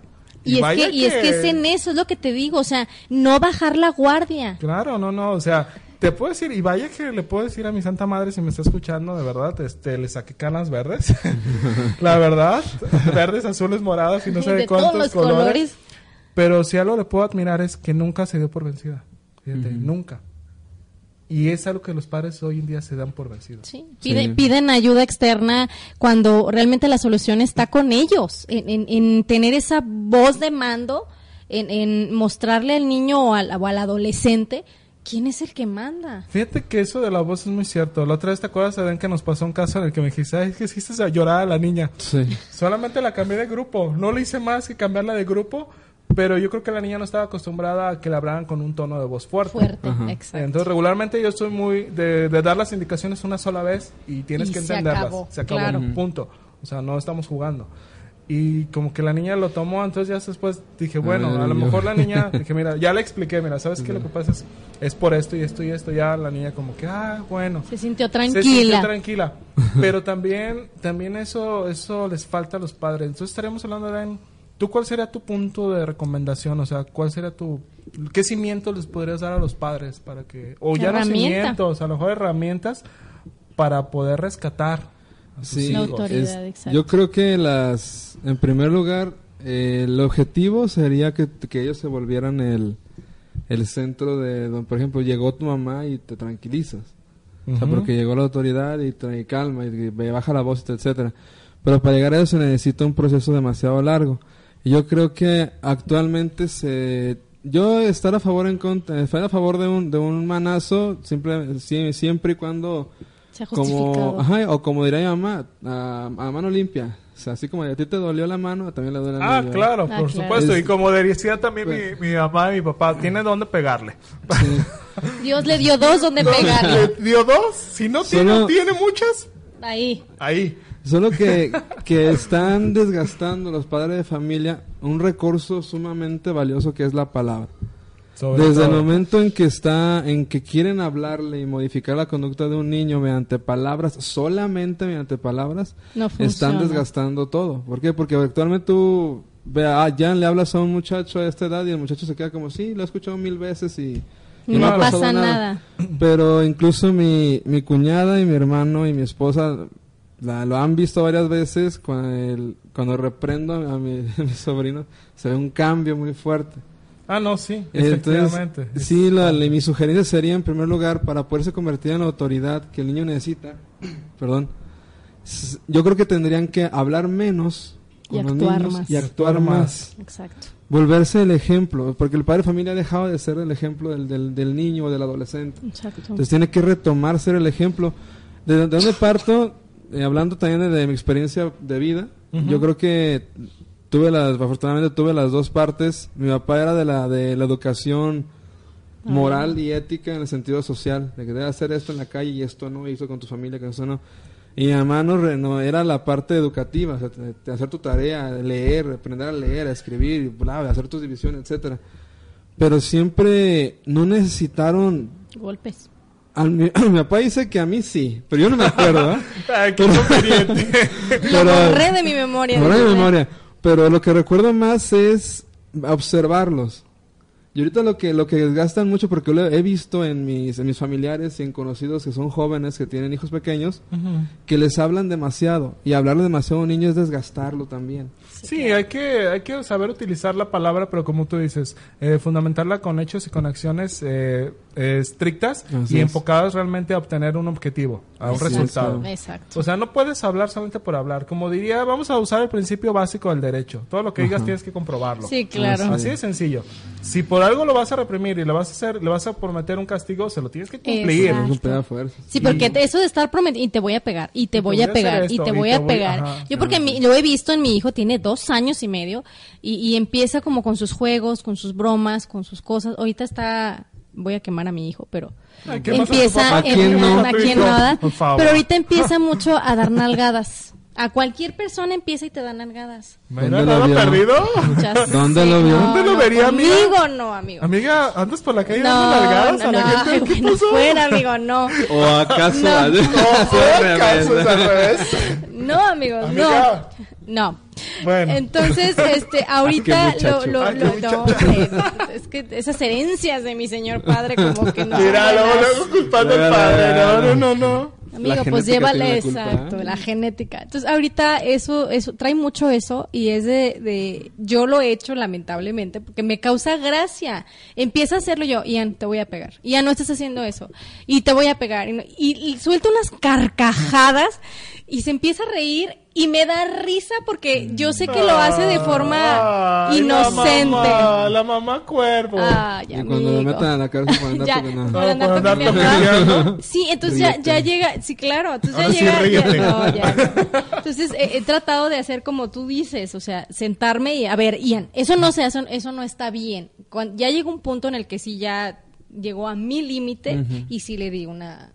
Y, es, vaya que, y es que es en eso, es lo que te digo, o sea, no bajar la guardia. Claro, no, no, o sea, te puedo decir, y vaya que le puedo decir a mi santa madre si me está escuchando, de verdad, este, le saqué canas verdes, la verdad, verdes, azules, moradas y no sé de, cuántos todos los colores. colores. Pero si algo le puedo admirar es que nunca se dio por vencida, fíjate, nunca. Y es algo que los padres hoy en día se dan por vencidos. Sí, pide- Piden ayuda externa cuando realmente la solución está con ellos, en, en- en tener esa voz de mando, en, en mostrarle al niño o al, o al adolescente quién es el que manda. Fíjate que eso de la voz es muy cierto. La otra vez te acuerdas, Adén, que nos pasó un caso en el que me dijiste, ay, es que hiciste a llorar a la niña. Sí. Solamente la cambié de grupo. No le hice más que cambiarla de grupo, pero yo creo que la niña no estaba acostumbrada a que le hablaran con un tono de voz fuerte. Fuerte, exacto. Entonces, regularmente yo soy muy de, de dar las indicaciones una sola vez y tienes Y que se entenderlas. acabó, se acabó, claro. punto. O sea, no estamos jugando. Y como que la niña lo tomó, entonces ya después dije, bueno, a lo mejor la niña, dije, mira, ya le expliqué, mira, ¿sabes qué? Lo que pasa es, es por esto y esto y esto. Ya la niña como que, ah, bueno. Se sintió Se sintió tranquila. tranquila. Pero también, también eso, eso les falta a los padres. Entonces estaríamos hablando de ¿Tú cuál sería tu punto de recomendación? O sea, ¿cuál sería tu... ¿Qué cimientos les podrías dar a los padres para que... O ya no cimientos, a lo mejor herramientas para poder rescatar a sus Sí, La hijos? autoridad, es- exacto. yo creo que las, en primer lugar, eh, el objetivo sería que, que ellos se volvieran el, el centro de, don- por ejemplo, llegó tu mamá y te tranquilizas. O sea, porque llegó la autoridad y trae calma y, y baja la voz, etcétera. Pero para llegar a eso se necesita un proceso demasiado largo. Y yo creo que actualmente se yo estar a favor en contra, estar a favor de un de un manazo siempre sie- siempre y cuando Se ha justificado. como ajá, o como diría mi mamá, a, a mano limpia. O sea, así como a ti te dolió la mano, también le duele la Ah, mano. claro, Ah, por claro. supuesto. Es- Y como decía también mi, mi mamá y mi papá, tiene dónde pegarle. Dios le dio dos donde pegarle. ¿Le dio dos? Si no tiene, Solo- tiene muchas, Ahí. ahí. Solo que, que están desgastando los padres de familia un recurso sumamente valioso que es la palabra. Sobre Desde el momento en que está, en que quieren hablarle y modificar la conducta de un niño mediante palabras, solamente mediante palabras, No están desgastando todo. ¿Por qué? Porque actualmente tú, ve, ah, ya le hablas a un muchacho a esta edad y el muchacho se queda como, sí, lo he escuchado mil veces y... y No ha pasado pasa nada. Pero incluso mi, mi cuñada y mi hermano y mi esposa la- lo han visto varias veces cuando, el- cuando reprendo a mi, a mi sobrino, se ve un cambio muy fuerte. Ah, no, sí, Entonces, sí, la, la- mi sugerencia sería, en primer lugar, para poderse convertir en la autoridad que el niño necesita, perdón, yo creo que tendrían que hablar menos Y con los actuar niños más. y actuar más. Exacto. Volverse el ejemplo, porque el padre de familia ha dejado de ser el ejemplo del, del, del niño o del adolescente. Exacto. Entonces tiene que retomar ser el ejemplo. ¿De, de dónde parto? Eh, hablando también de, de mi experiencia de vida, yo creo que tuve las, afortunadamente tuve las dos partes. Mi papá era de la, de la educación moral y ética en el sentido social, de que debe hacer esto en la calle y esto no, y esto con tu familia, que eso no. Y mi mamá no, era la parte educativa, o sea, te- te- hacer tu tarea, leer, aprender a leer, a escribir, bla, hacer tus divisiones, etcétera. Pero siempre no necesitaron Golpes. al mi, mi papá dice que a mí sí, pero yo no me acuerdo, ¿eh? Ay, qué conveniente. Lo borré de mi memoria. Borré de dice. memoria. Pero lo que recuerdo más es observarlos. Y ahorita lo que lo que desgastan mucho, porque lo he visto en mis, en mis familiares y en conocidos que son jóvenes, que tienen hijos pequeños, que les hablan demasiado. Y hablarle demasiado a un niño es desgastarlo también. Sí, hay que, hay que saber utilizar la palabra, pero como tú dices, eh, fundamentarla con hechos y con acciones eh, eh, estrictas Así y es. enfocadas realmente a obtener un objetivo, a un resultado. Exacto. O sea, no puedes hablar solamente por hablar. Como diría, vamos a usar el principio básico del derecho. Todo lo que digas tienes que comprobarlo. Sí, claro. Así de sencillo. Si por algo lo vas a reprimir y le vas a hacer, le vas a prometer un castigo, se lo tienes que cumplir. Exacto. Es un pedazo de fuerza. Sí, porque eso de estar prometiendo, y te voy a pegar, y te voy voy a pegar, y te y voy a pegar. ajá. Yo porque mi- lo he visto en mi hijo, tiene dos años y medio, y, y empieza como con sus juegos, con sus bromas, con sus cosas. Ahorita está, voy a quemar a mi hijo, pero Ay, ¿qué pasa con tu empieza? ¿A quién en- no? ¿a quién nada? Pero ahorita empieza mucho a dar nalgadas. A cualquier persona empieza y te da nalgadas. ¿Me ¿Dónde lo vio? perdido? Muchas- ¿Dónde lo vio? ¿Dónde lo vería, amiga? Conmigo no, amigo. Amiga, ¿andas por la calle No, dando nalgadas a no, la no, gente? ay, ¿Qué bueno, pasó? fuera, amigo, no. ¿O acaso? No. al- No, al revés. caso es al revés. No, amigos, Amiga. no. No. Bueno. Entonces, este, ahorita Qué lo, lo, Ah, lo- no, hombre, es que esas herencias de mi señor padre como que no. Mira, luego, luego culpando al padre. No, no, no, no. Amigo, La pues llévale la exacto, la genética. Entonces, ahorita eso, eso, trae mucho eso y es de, de, yo lo he hecho lamentablemente porque me causa gracia. Empieza a hacerlo yo, Ian, te voy a pegar. Ian, no estás haciendo eso. Y te voy a pegar. Y, no- y, y suelta unas carcajadas y se empieza a reír y me da risa porque yo sé que lo hace de forma Ay, inocente. La mamá, la mamá cuervo. Ay, Y cuando lo amigo. metan a la cárcel por andar Ya, tocando. por andar por andar toqueteando. toqueteando. Sí, entonces ya, ya llega, sí, claro, entonces Ahora sí, ya llega. ya- ríete. no, ya, no. Entonces he, he tratado de hacer como tú dices, o sea, sentarme y, a ver, Ian, eso no se hace, eso no está bien. Cuan- ya llegó un punto en el que sí ya llegó a mi límite y sí le di una.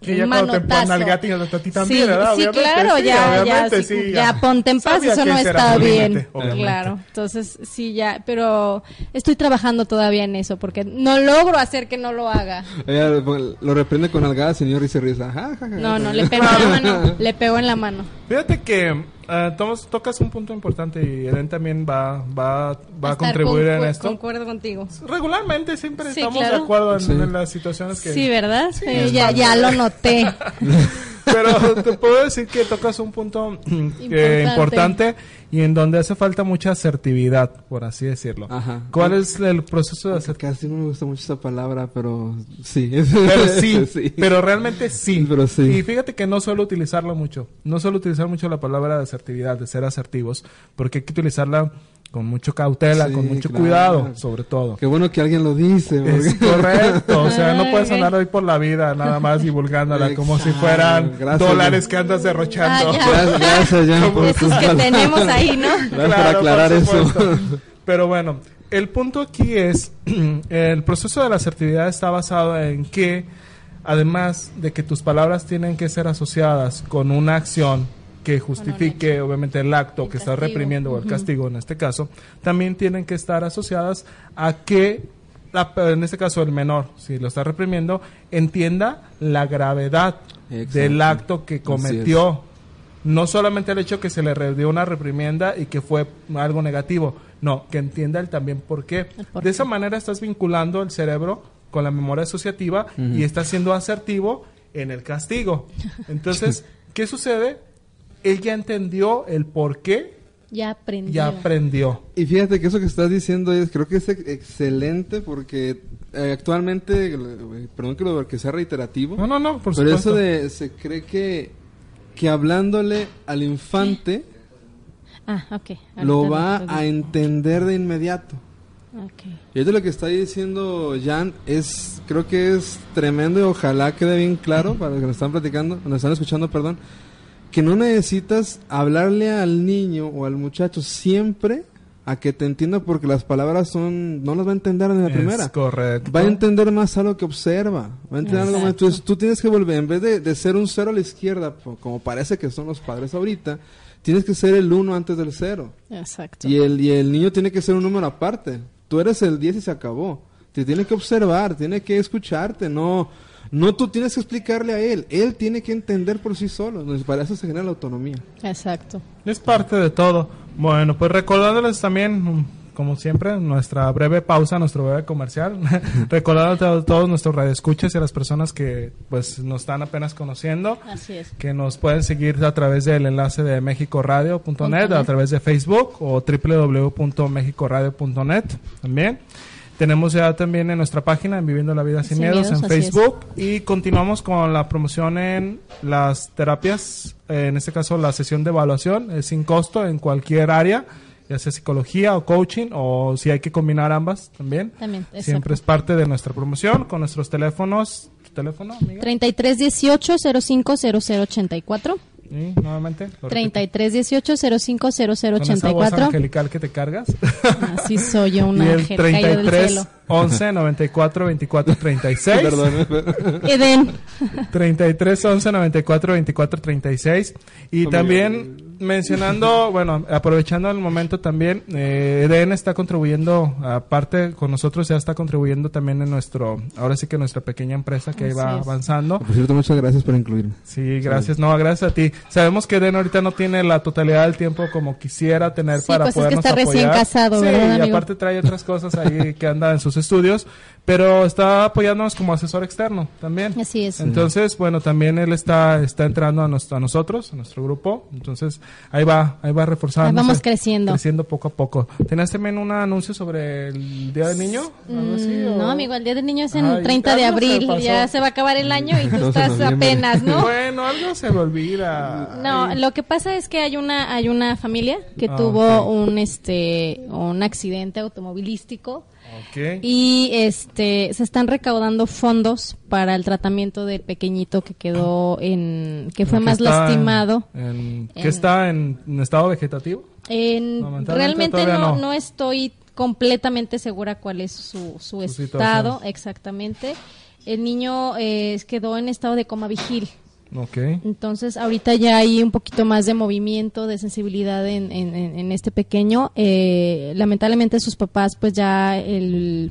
Que ya cuando te manotazo. nalgateas a ti también, sí, ¿verdad? Sí, Obviamente, claro, sí, ya, ya, sí, sí, ya, ponte en paz, eso no está bien. obviamente. claro, entonces sí, ya, pero estoy trabajando todavía en eso porque no logro hacer que no lo haga. Ella lo reprende con algadas, señor risa risa. Ja, ja, ja. No, no, le pego en la mano, le pego en la mano. Fíjate que eh, tomas- tocas un punto importante y Eden también va, va, va a estar contribuir en esto. Concuerdo contigo. Regularmente siempre Sí, estamos claro. de acuerdo en, Sí. en las situaciones que... Sí, ¿verdad? Sí, Eh, ya, ya lo noté. Pero te puedo decir que tocas un punto eh, importante y en donde hace falta mucha asertividad, por así decirlo. Ajá. ¿Cuál es el proceso de asertividad? Casi no me gusta mucho esa palabra, pero sí. Pero sí, pero realmente sí. Pero sí. Y fíjate que no suelo utilizarlo mucho. No suelo utilizar mucho la palabra de asertividad, de ser asertivos, porque hay que utilizarla con mucho cautela, Sí, con mucho claro. cuidado, sobre todo. Qué bueno que alguien lo dice. Es correcto, o sea, no puedes andar hoy por la vida nada más divulgándola como si Exacto, fueran gracias. dólares que andas derrochando. Ah, ya. Gracias, gracias, Jan, por Esos tus que palabras. tenemos ahí, ¿no? Gracias por Claro, aclarar por eso. Pero bueno, el punto aquí es, el proceso de la asertividad está basado en que, además de que tus palabras tienen que ser asociadas con una acción que justifique obviamente el acto El que castigo. reprimiendo o el castigo en este caso, también tienen que estar asociadas a que la- en este caso el menor, si lo está reprimiendo, entienda la gravedad Exacto. del acto que cometió no solamente el hecho que se le dio una reprimienda y que fue algo negativo, no, que entienda él también por qué. Por De qué. esa manera estás vinculando el cerebro con la memoria asociativa y estás siendo asertivo en el castigo. Entonces, ¿qué sucede? Él ya entendió el por qué, Ya aprendí. ya aprendió. Y fíjate que eso que estás diciendo es, creo que es ex- excelente porque eh, actualmente, eh, perdón que, lo, que sea reiterativo, No, no, no, por pero supuesto. eso de, se cree que, que hablándole al infante Ah, ok. lo va a entender de inmediato. Ok. Y ahorita lo que está diciendo Jan es, creo que es tremendo y ojalá quede bien claro para los que nos están platicando, nos están escuchando, perdón, que no necesitas hablarle al niño o al muchacho siempre a que te entienda porque las palabras son, no las va a entender en la Es primera. correcto. Va a entender más algo que observa. Va a entender algo más. Entonces tú tienes que volver, en vez de, de ser un cero a la izquierda, como parece que son los padres ahorita, tienes que ser el uno antes del cero. Exacto. Y el, y el niño tiene que ser un número aparte. Tú eres el 10 y se acabó. Te tiene que observar, tiene que escucharte, no no tú tienes que explicarle a él, él tiene que entender por sí solo. Para eso se genera la autonomía. Exacto. Es parte de todo. Bueno, pues recordándoles también, mm, como siempre, nuestra breve pausa, nuestro breve comercial. Recordándote a todos nuestros radioescuchas y a las personas que pues nos están apenas conociendo. Así es. Que nos pueden seguir a través del enlace de mexicoradio.net, a través de Facebook o www.mexicoradio.net también. Tenemos ya también en nuestra página en Viviendo la Vida Sin, Sin Miedos, Miedos, en. Facebook y continuamos con la promoción en las terapias, eh, en este caso la sesión de evaluación es sin costo en cualquier área, ya sea psicología o coaching o si hay que combinar ambas también. También, Siempre es parte de nuestra promoción con nuestros teléfonos. ¿Tu teléfono, amiga? 3318 050084 Y nuevamente. lo repito. 3318 Con esa voz 050084 angelical que te cargas. Así soy yo, un y el ángel caído del 33 cielo. 11 94 24 36. Perdón. Eden. 33 11 94 24 36 y Amigo. también mencionando bueno aprovechando el momento también eh, Eden está contribuyendo aparte con nosotros ya está contribuyendo también en nuestro ahora sí que nuestra pequeña empresa que ahí va Así es. avanzando Por cierto, muchas gracias por incluirme. Sí, gracias. No, gracias a ti. Sabemos que Den ahorita no tiene la totalidad del tiempo como quisiera tener Sí, para pues es que podernos está recién apoyar. casado, sí, ¿verdad, y amigo? aparte trae otras cosas ahí que anda en sus estudios, pero está apoyándonos como asesor externo también. Así es. Entonces, bueno, también él está está entrando a, nuestro, a nosotros, a nuestro grupo. Entonces, ahí va, ahí va reforzando. Ahí vamos creciendo. Creciendo poco a poco. ¿Tenías también un anuncio sobre el Día del Niño? ¿Algo así, Mm, o- No, amigo, el Día del Niño es en Ay, 30 de se abril. Ya se va a acabar el año y tú No, estás apenas, ¿no? Bueno, algo se me olvida. No, Ay. lo que pasa es que hay una hay una familia que Ah, tuvo un este un accidente automovilístico Y este se están recaudando fondos para el tratamiento del pequeñito que quedó en que fue Que más lastimado. en- que está en, en estado vegetativo. En- realmente no, no. no estoy completamente segura cuál es su, su Su estado situación. exactamente. El niño eh, quedó en estado de coma vigil. Ok. Entonces, ahorita ya hay un poquito más de movimiento, de sensibilidad en, en- este pequeño. Eh, lamentablemente sus papás, pues ya el,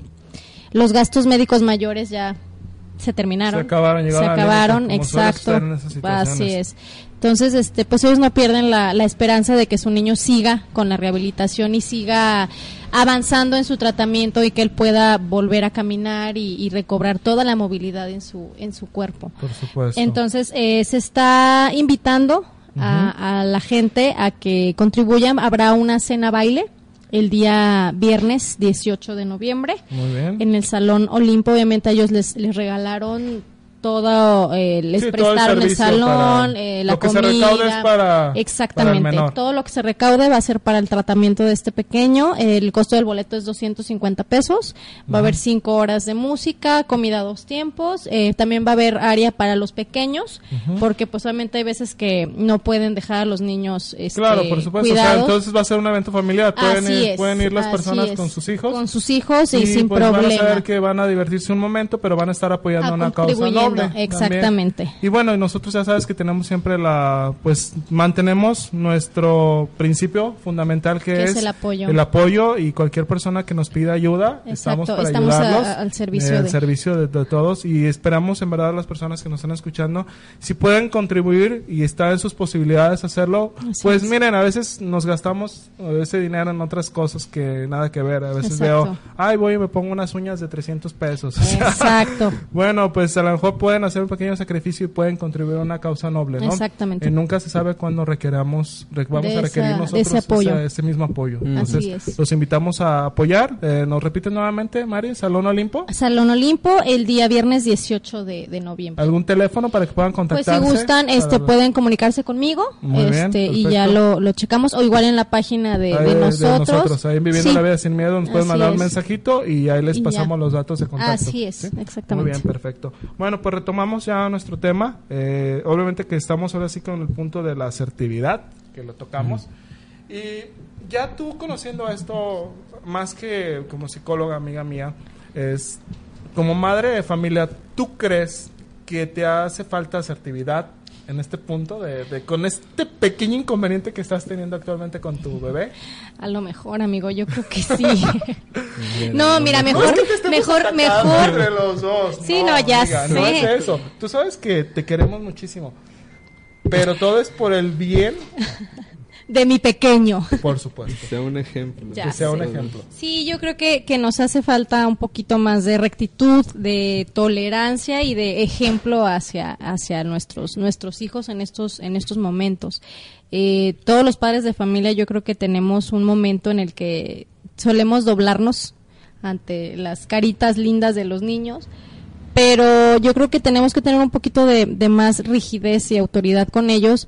los gastos médicos mayores ya se terminaron. Se acabaron, llegaron Se acabaron, como exacto. Así es. Entonces, este, pues ellos no pierden la, la esperanza de que su niño siga con la rehabilitación y siga avanzando en su tratamiento y que él pueda volver a caminar y, y recobrar toda la movilidad en su, en su cuerpo. Por supuesto. Entonces, eh, se está invitando a, a la gente a que contribuyan. Habrá una cena baile el día viernes 18 de noviembre Muy bien. en el Salón Olimpo. Obviamente a ellos les, les regalaron todo, eh, les Sí, el prestaron el, servicio salón, eh, la lo que se comida. recaude es para- Exactamente. para el menor. todo lo que se recaude va a ser para el tratamiento de este pequeño. El costo del boleto es 250 pesos. Va a haber cinco horas de música, comida a dos tiempos. Eh, también va a haber área para los pequeños, porque pues obviamente hay veces que no pueden dejar a los niños este, Claro, por supuesto. O sea, entonces va a ser un evento familiar. Pueden, Así ir, es, pueden ir las personas es. con sus hijos. Con sus hijos y, sin pues problema. van a saber que van a divertirse un momento, pero van a estar apoyando Ah, una causa contribuyendo, exactamente. Y bueno, nosotros ya sabes que tenemos siempre la, pues mantenemos nuestro principio fundamental que, Que es es, el apoyo. el apoyo y cualquier persona que nos pida ayuda, Exacto, estamos para estamos ayudarlos. a- al servicio eh, al de- servicio de, de todos y esperamos en verdad las personas que nos están escuchando, si pueden contribuir y está en sus posibilidades hacerlo, Así pues es. miren, a veces nos gastamos ese dinero en otras cosas que nada que ver. A veces Exacto. veo, ay, voy y me pongo unas uñas de 300 pesos. Exacto. bueno, pues a lo mejor pueden hacer un pequeño sacrificio y pueden contribuir a una causa noble, ¿no? Exactamente. Eh, nunca se sabe cuándo requeramos, re- vamos De a requerir esa- de nosotros ese apoyo. ese, ese mismo apoyo. Entonces, Así es. los invitamos a apoyar. Eh, ¿Nos repiten nuevamente, Mari? ¿Salón Olimpo? Salón Olimpo el día viernes 18 de, de noviembre. ¿Algún teléfono para que puedan Pues contactarse? si gustan, este, Para- pueden comunicarse conmigo, Muy bien, este, y perfecto. ya lo, lo checamos, o igual en la página de, Ahí de nosotros. Ahí en Viviendo Sí. la Vida Sin Miedo nos pueden Así mandar un mensajito y ahí les Y ya. pasamos los datos de contacto. Así es, ¿sí? exactamente. Muy bien, perfecto. Bueno, pues retomamos ya nuestro tema. Eh, obviamente que estamos ahora sí con el punto de la asertividad, que lo tocamos. Y ya tú conociendo esto, más que como psicóloga, amiga mía, es como madre de familia, ¿tú crees que te hace falta asertividad en este punto de, de- con este pequeño inconveniente que estás teniendo actualmente con tu bebé? A lo mejor, amigo, yo creo que sí. no, mira, No mejor, es que mejor, mejor. entre los dos. Sí, no, ya No sé. es eso. Tú sabes que te queremos muchísimo. Pero todo es por el bien, De mi pequeño. por supuesto. Sea un ejemplo. Ya que sea un sé. ejemplo. Sí, yo creo que, que nos hace falta un poquito más de rectitud, de tolerancia y de ejemplo hacia, hacia nuestros, nuestros hijos en estos, en estos momentos. Eh, todos los padres de familia yo creo que tenemos un momento en el que solemos doblarnos ante las caritas lindas de los niños, pero yo creo que tenemos que tener un poquito de, de más rigidez y autoridad con ellos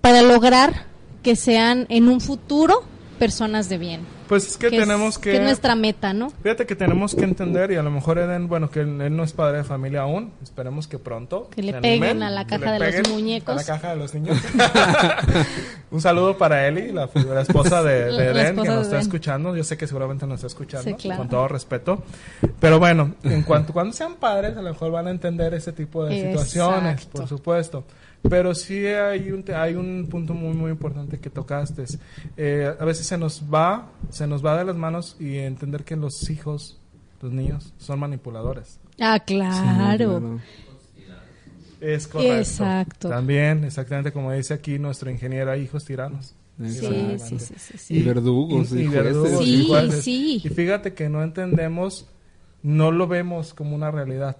para lograr que sean en un futuro personas de bien. Pues es que, tenemos que... es nuestra meta, ¿no? Fíjate que tenemos que entender, y a lo mejor Eden, bueno, que él, él no es padre de familia aún, esperemos que pronto. Que le peguen animen, a la que caja de los muñecos. A la caja de los niños. Un saludo para Eli, la, la esposa de, de Eden, esposa que nos está escuchando. Yo sé que seguramente nos está escuchando, Sí, claro. con todo respeto. Pero bueno, en cuanto cuando sean padres, a lo mejor van a entender ese tipo de situaciones, Exacto. por supuesto. Pero sí hay un, te- hay un punto muy, muy importante que tocaste. Eh, a veces se nos va, se nos va de las manos y entender que los hijos, los niños, son manipuladores. Ah, Sí, claro. Es correcto. Exacto. También, exactamente como dice aquí nuestro ingeniero, hay hijos tiranos. Sí, sí, sí, sí, sí. Y verdugos, y, y y jueces. verdugos, Sí, y sí. Y fíjate que no entendemos, no lo vemos como una realidad.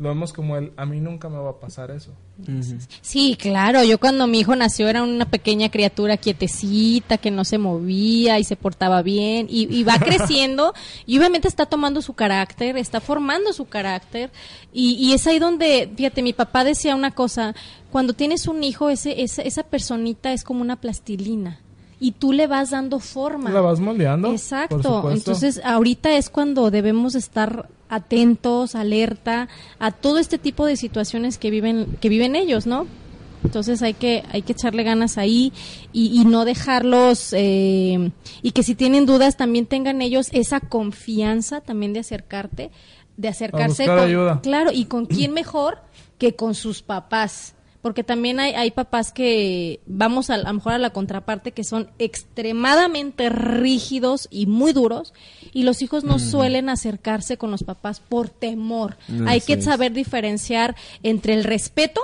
Lo vemos como el, a mí nunca me va a pasar eso. Sí, claro. Yo cuando mi hijo nació era una pequeña criatura quietecita, que no se movía y se portaba bien. Y, y va creciendo y obviamente está tomando su carácter, está formando su carácter. Y, y es ahí donde, fíjate, mi papá decía una cosa, cuando tienes un hijo, ese, esa, esa personita es como una plastilina. Y tú le vas dando forma. La vas moldeando. Exacto. Entonces, ahorita es cuando debemos estar atentos, alerta a todo este tipo de situaciones que viven que viven ellos, ¿no? Entonces hay que hay que echarle ganas ahí y, y no dejarlos eh, y que si tienen dudas también tengan ellos esa confianza también de acercarte, de acercarse buscar con, ayuda. claro y con quién mejor que con sus papás. Porque también hay, hay papás que vamos a, a lo mejor a la contraparte que son extremadamente rígidos y muy duros y los hijos no suelen acercarse con los papás por temor. Hay que es. saber diferenciar entre el respeto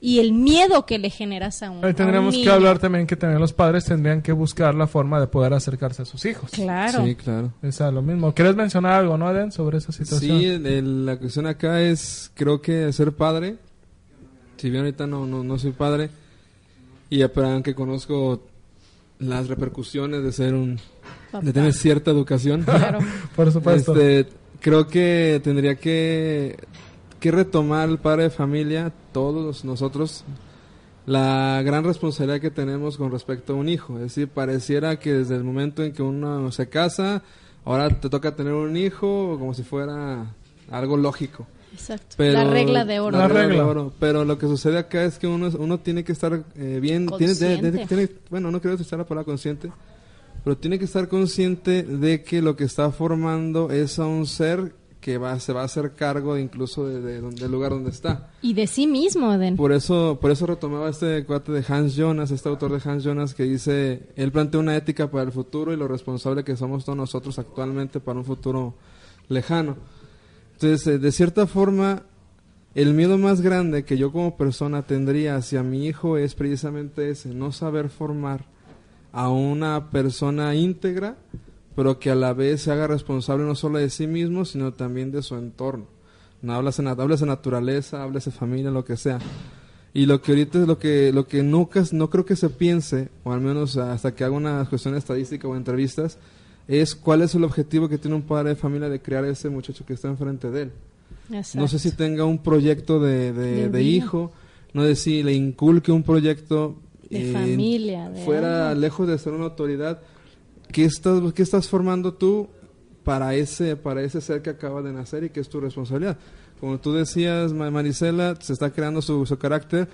y el miedo que le generas a un, a Ahí un tendríamos que hablar también que también los padres tendrían que buscar la forma de poder acercarse a sus hijos. Claro. Sí, claro. Es lo mismo. ¿Quieres mencionar algo, no, Eden, sobre esa situación? Sí, el- el- la cuestión acá es, creo que ser padre, si bien ahorita no, no, no soy padre, y aunque conozco las repercusiones de ser un, Papá. de tener cierta educación, Claro. Por supuesto. este, creo que tendría que, que retomar el padre de familia, todos nosotros, la gran responsabilidad que tenemos con respecto a un hijo. Es decir, pareciera que desde el momento en que uno se casa, ahora te toca tener un hijo como si fuera algo lógico. Exacto. Pero, la regla de oro. La regla de regla. oro. Pero lo que sucede acá es que uno, uno tiene que estar eh, bien, tiene, tiene- Consciente. tiene- bueno, no creo usar la palabra consciente, pero tiene que estar consciente de que lo que está formando es a un ser que va, se va a hacer cargo de incluso de, de donde- del lugar donde está. Y de sí mismo, Eden. Por eso, por eso retomaba este cuate de Hans Jonas, este autor de Hans Jonas, que dice, él plantea una ética para el futuro y lo responsable que somos todos nosotros actualmente para un futuro lejano. Entonces, eh, de cierta forma, el miedo más grande que yo como persona tendría hacia mi hijo es precisamente ese, no saber formar a una persona íntegra, pero que a la vez se haga responsable no solo de sí mismo, sino también de su entorno. No hablas de, hablas de naturaleza, hablas de familia, lo que sea. Y lo que ahorita es lo que, lo que nunca, no creo que se piense, o al menos hasta que haga una cuestión estadística o entrevistas, es cuál es el objetivo que tiene un padre de familia de criar a ese muchacho que está enfrente de él. Exacto. No sé si tenga un proyecto de, de, hijo, no sé si le inculque un proyecto De eh, familia, de fuera algo. lejos de ser una autoridad. ¿Qué estás, qué estás formando tú para ese, para ese ser que acaba de nacer y que es tu responsabilidad? Como tú decías, Ma- Marisela, se está creando su, su carácter,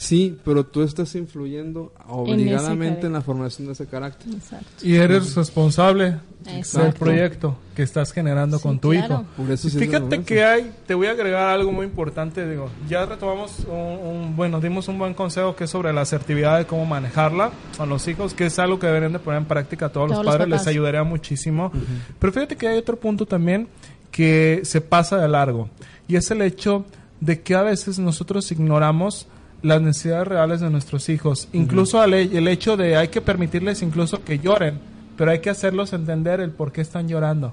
sí, pero tú estás influyendo obligadamente en la formación de ese carácter. Exacto. Y eres responsable del proyecto que estás generando Sí, con tu claro. hijo. Por eso sí Fíjate que hay, te voy a agregar algo muy importante, digo, ya retomamos un, un- bueno, dimos un buen consejo que es sobre la asertividad de cómo manejarla a los hijos, que es algo que deberían de poner en práctica a todos, Todos los los padres, les ayudaría muchísimo. Pero fíjate que hay otro punto también que se pasa de largo, y es el hecho de que a veces nosotros ignoramos las necesidades reales de nuestros hijos, incluso al he- el hecho de hay que permitirles incluso que lloren, pero hay que hacerlos entender el por qué están llorando.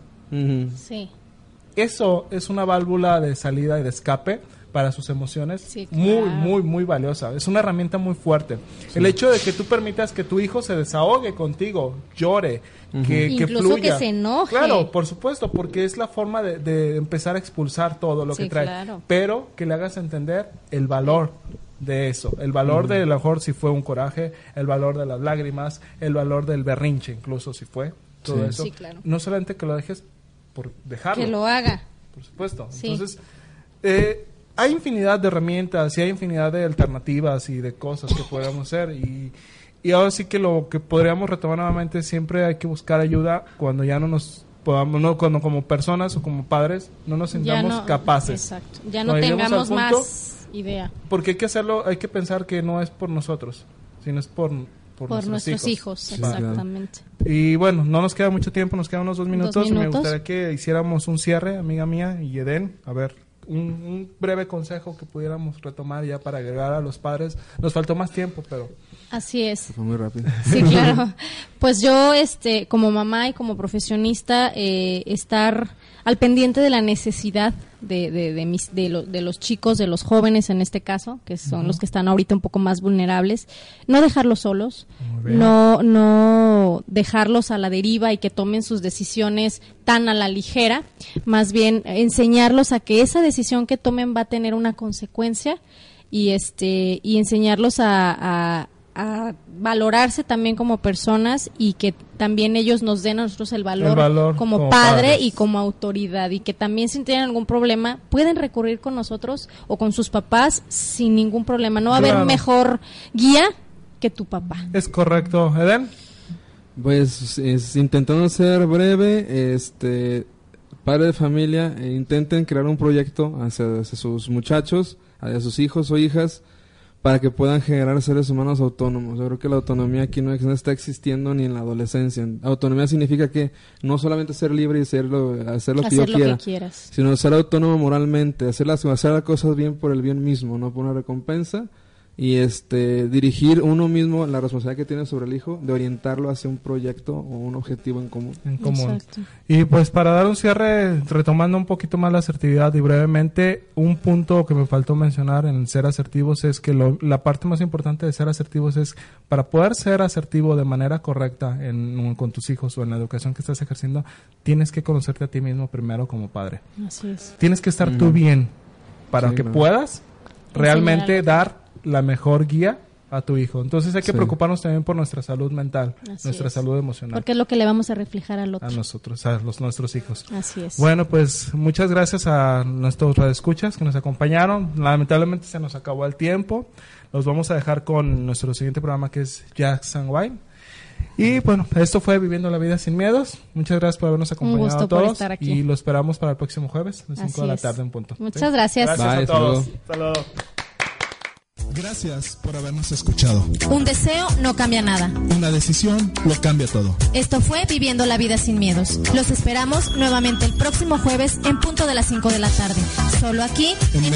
Sí. Eso es una válvula de salida y de escape para sus emociones Sí, muy, claro. muy, muy valiosa. Es una herramienta muy fuerte. El hecho de que tú permitas que tu hijo se desahogue contigo, llore, que, que Incluso fluya. que se enoje. Claro, por supuesto, porque es la forma de, de empezar a expulsar todo lo Sí, que trae. claro. Pero que le hagas entender el valor de eso, el valor de a lo mejor si fue un coraje, el valor de las lágrimas, el valor del berrinche incluso si fue, todo Sí. eso. Sí, claro. No solamente que lo dejes por dejarlo Que lo haga. por supuesto. Sí. Entonces, eh, hay infinidad de herramientas y hay infinidad de alternativas y de cosas que podemos hacer. Y, y ahora sí que lo que podríamos retomar nuevamente, siempre hay que buscar ayuda cuando ya no nos podamos, no, cuando como personas o como padres no nos Ya sintamos no, capaces. Exacto. Ya no tengamos punto- más idea Porque hay que hacerlo, hay que pensar que no es por nosotros, sino es por, por, por nuestros hijos. Exactamente. Y bueno, no nos queda mucho tiempo, nos quedan unos dos minutos. Me minutos. gustaría que hiciéramos un cierre, amiga mía y Eden. A ver, un, un breve consejo que pudiéramos retomar ya para agregar a los padres. Nos faltó más tiempo, pero Así es. Fue muy rápido. Sí, claro. Pues yo, este, como mamá y como profesionista, eh, estar al pendiente de la necesidad de, de, de mis, de, lo- de los chicos, de los jóvenes en este caso, que son los que están ahorita un poco más vulnerables, no dejarlos solos, no, no dejarlos a la deriva y que tomen sus decisiones tan a la ligera, más bien enseñarlos a que esa decisión que tomen va a tener una consecuencia y este y enseñarlos a, a- a valorarse también como personas y que también ellos nos den a nosotros el valor, El valor como, como padre padres. y como autoridad y que también si tienen algún problema pueden recurrir con nosotros o con sus papás sin ningún problema. No va a haber mejor guía que tu papá. es correcto. Eden, Pues es- intentando ser breve, este padre de familia, eh, intenten crear un proyecto hacia, hacia sus muchachos, hacia sus hijos o hijas, para que puedan generar seres humanos autónomos. Yo creo que la autonomía aquí no, no está existiendo ni en la adolescencia. Autonomía significa que no solamente ser libre y ser lo- hacer lo que Hacer yo lo quiera, que quieras. sino ser autónomo moralmente, hacer las, hacer las cosas bien por el bien mismo, no por una recompensa, y este dirigir uno mismo la responsabilidad que tiene sobre el hijo de orientarlo hacia un proyecto o un objetivo en común. En común. Exacto. Y pues para dar un cierre, retomando un poquito más la asertividad y brevemente, un punto que me faltó mencionar en ser asertivos es que lo- la parte más importante de ser asertivos es para poder ser asertivo de manera correcta en, con tus hijos o en la educación que estás ejerciendo, tienes que conocerte a ti mismo primero como padre. Así es. Tienes que estar tú bien para Sí, que puedas realmente dar la mejor guía a tu hijo. Entonces hay que Sí. preocuparnos también por nuestra salud mental, Así nuestra es. salud emocional Porque es lo que le vamos a reflejar al otro. a nosotros, a los nuestros hijos. Así es. Bueno, pues muchas gracias a nuestros radioescuchas que nos acompañaron. Lamentablemente se nos acabó el tiempo. Los vamos a dejar con nuestro siguiente programa que es Jackson Wine. Y bueno, esto fue Viviendo la Vida Sin Miedos. Muchas gracias por habernos acompañado gusto a por todos. estar aquí. Y lo esperamos para el próximo jueves, a las 5 Así de la tarde en punto. Muchas gracias. Gracias Bye, a todos. Gracias por habernos escuchado. Un deseo no cambia nada. Una decisión lo cambia todo. Esto fue Viviendo la Vida Sin Miedos. Los esperamos nuevamente el próximo jueves en punto de las 5 de la tarde. Solo aquí En en.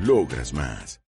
Logras más.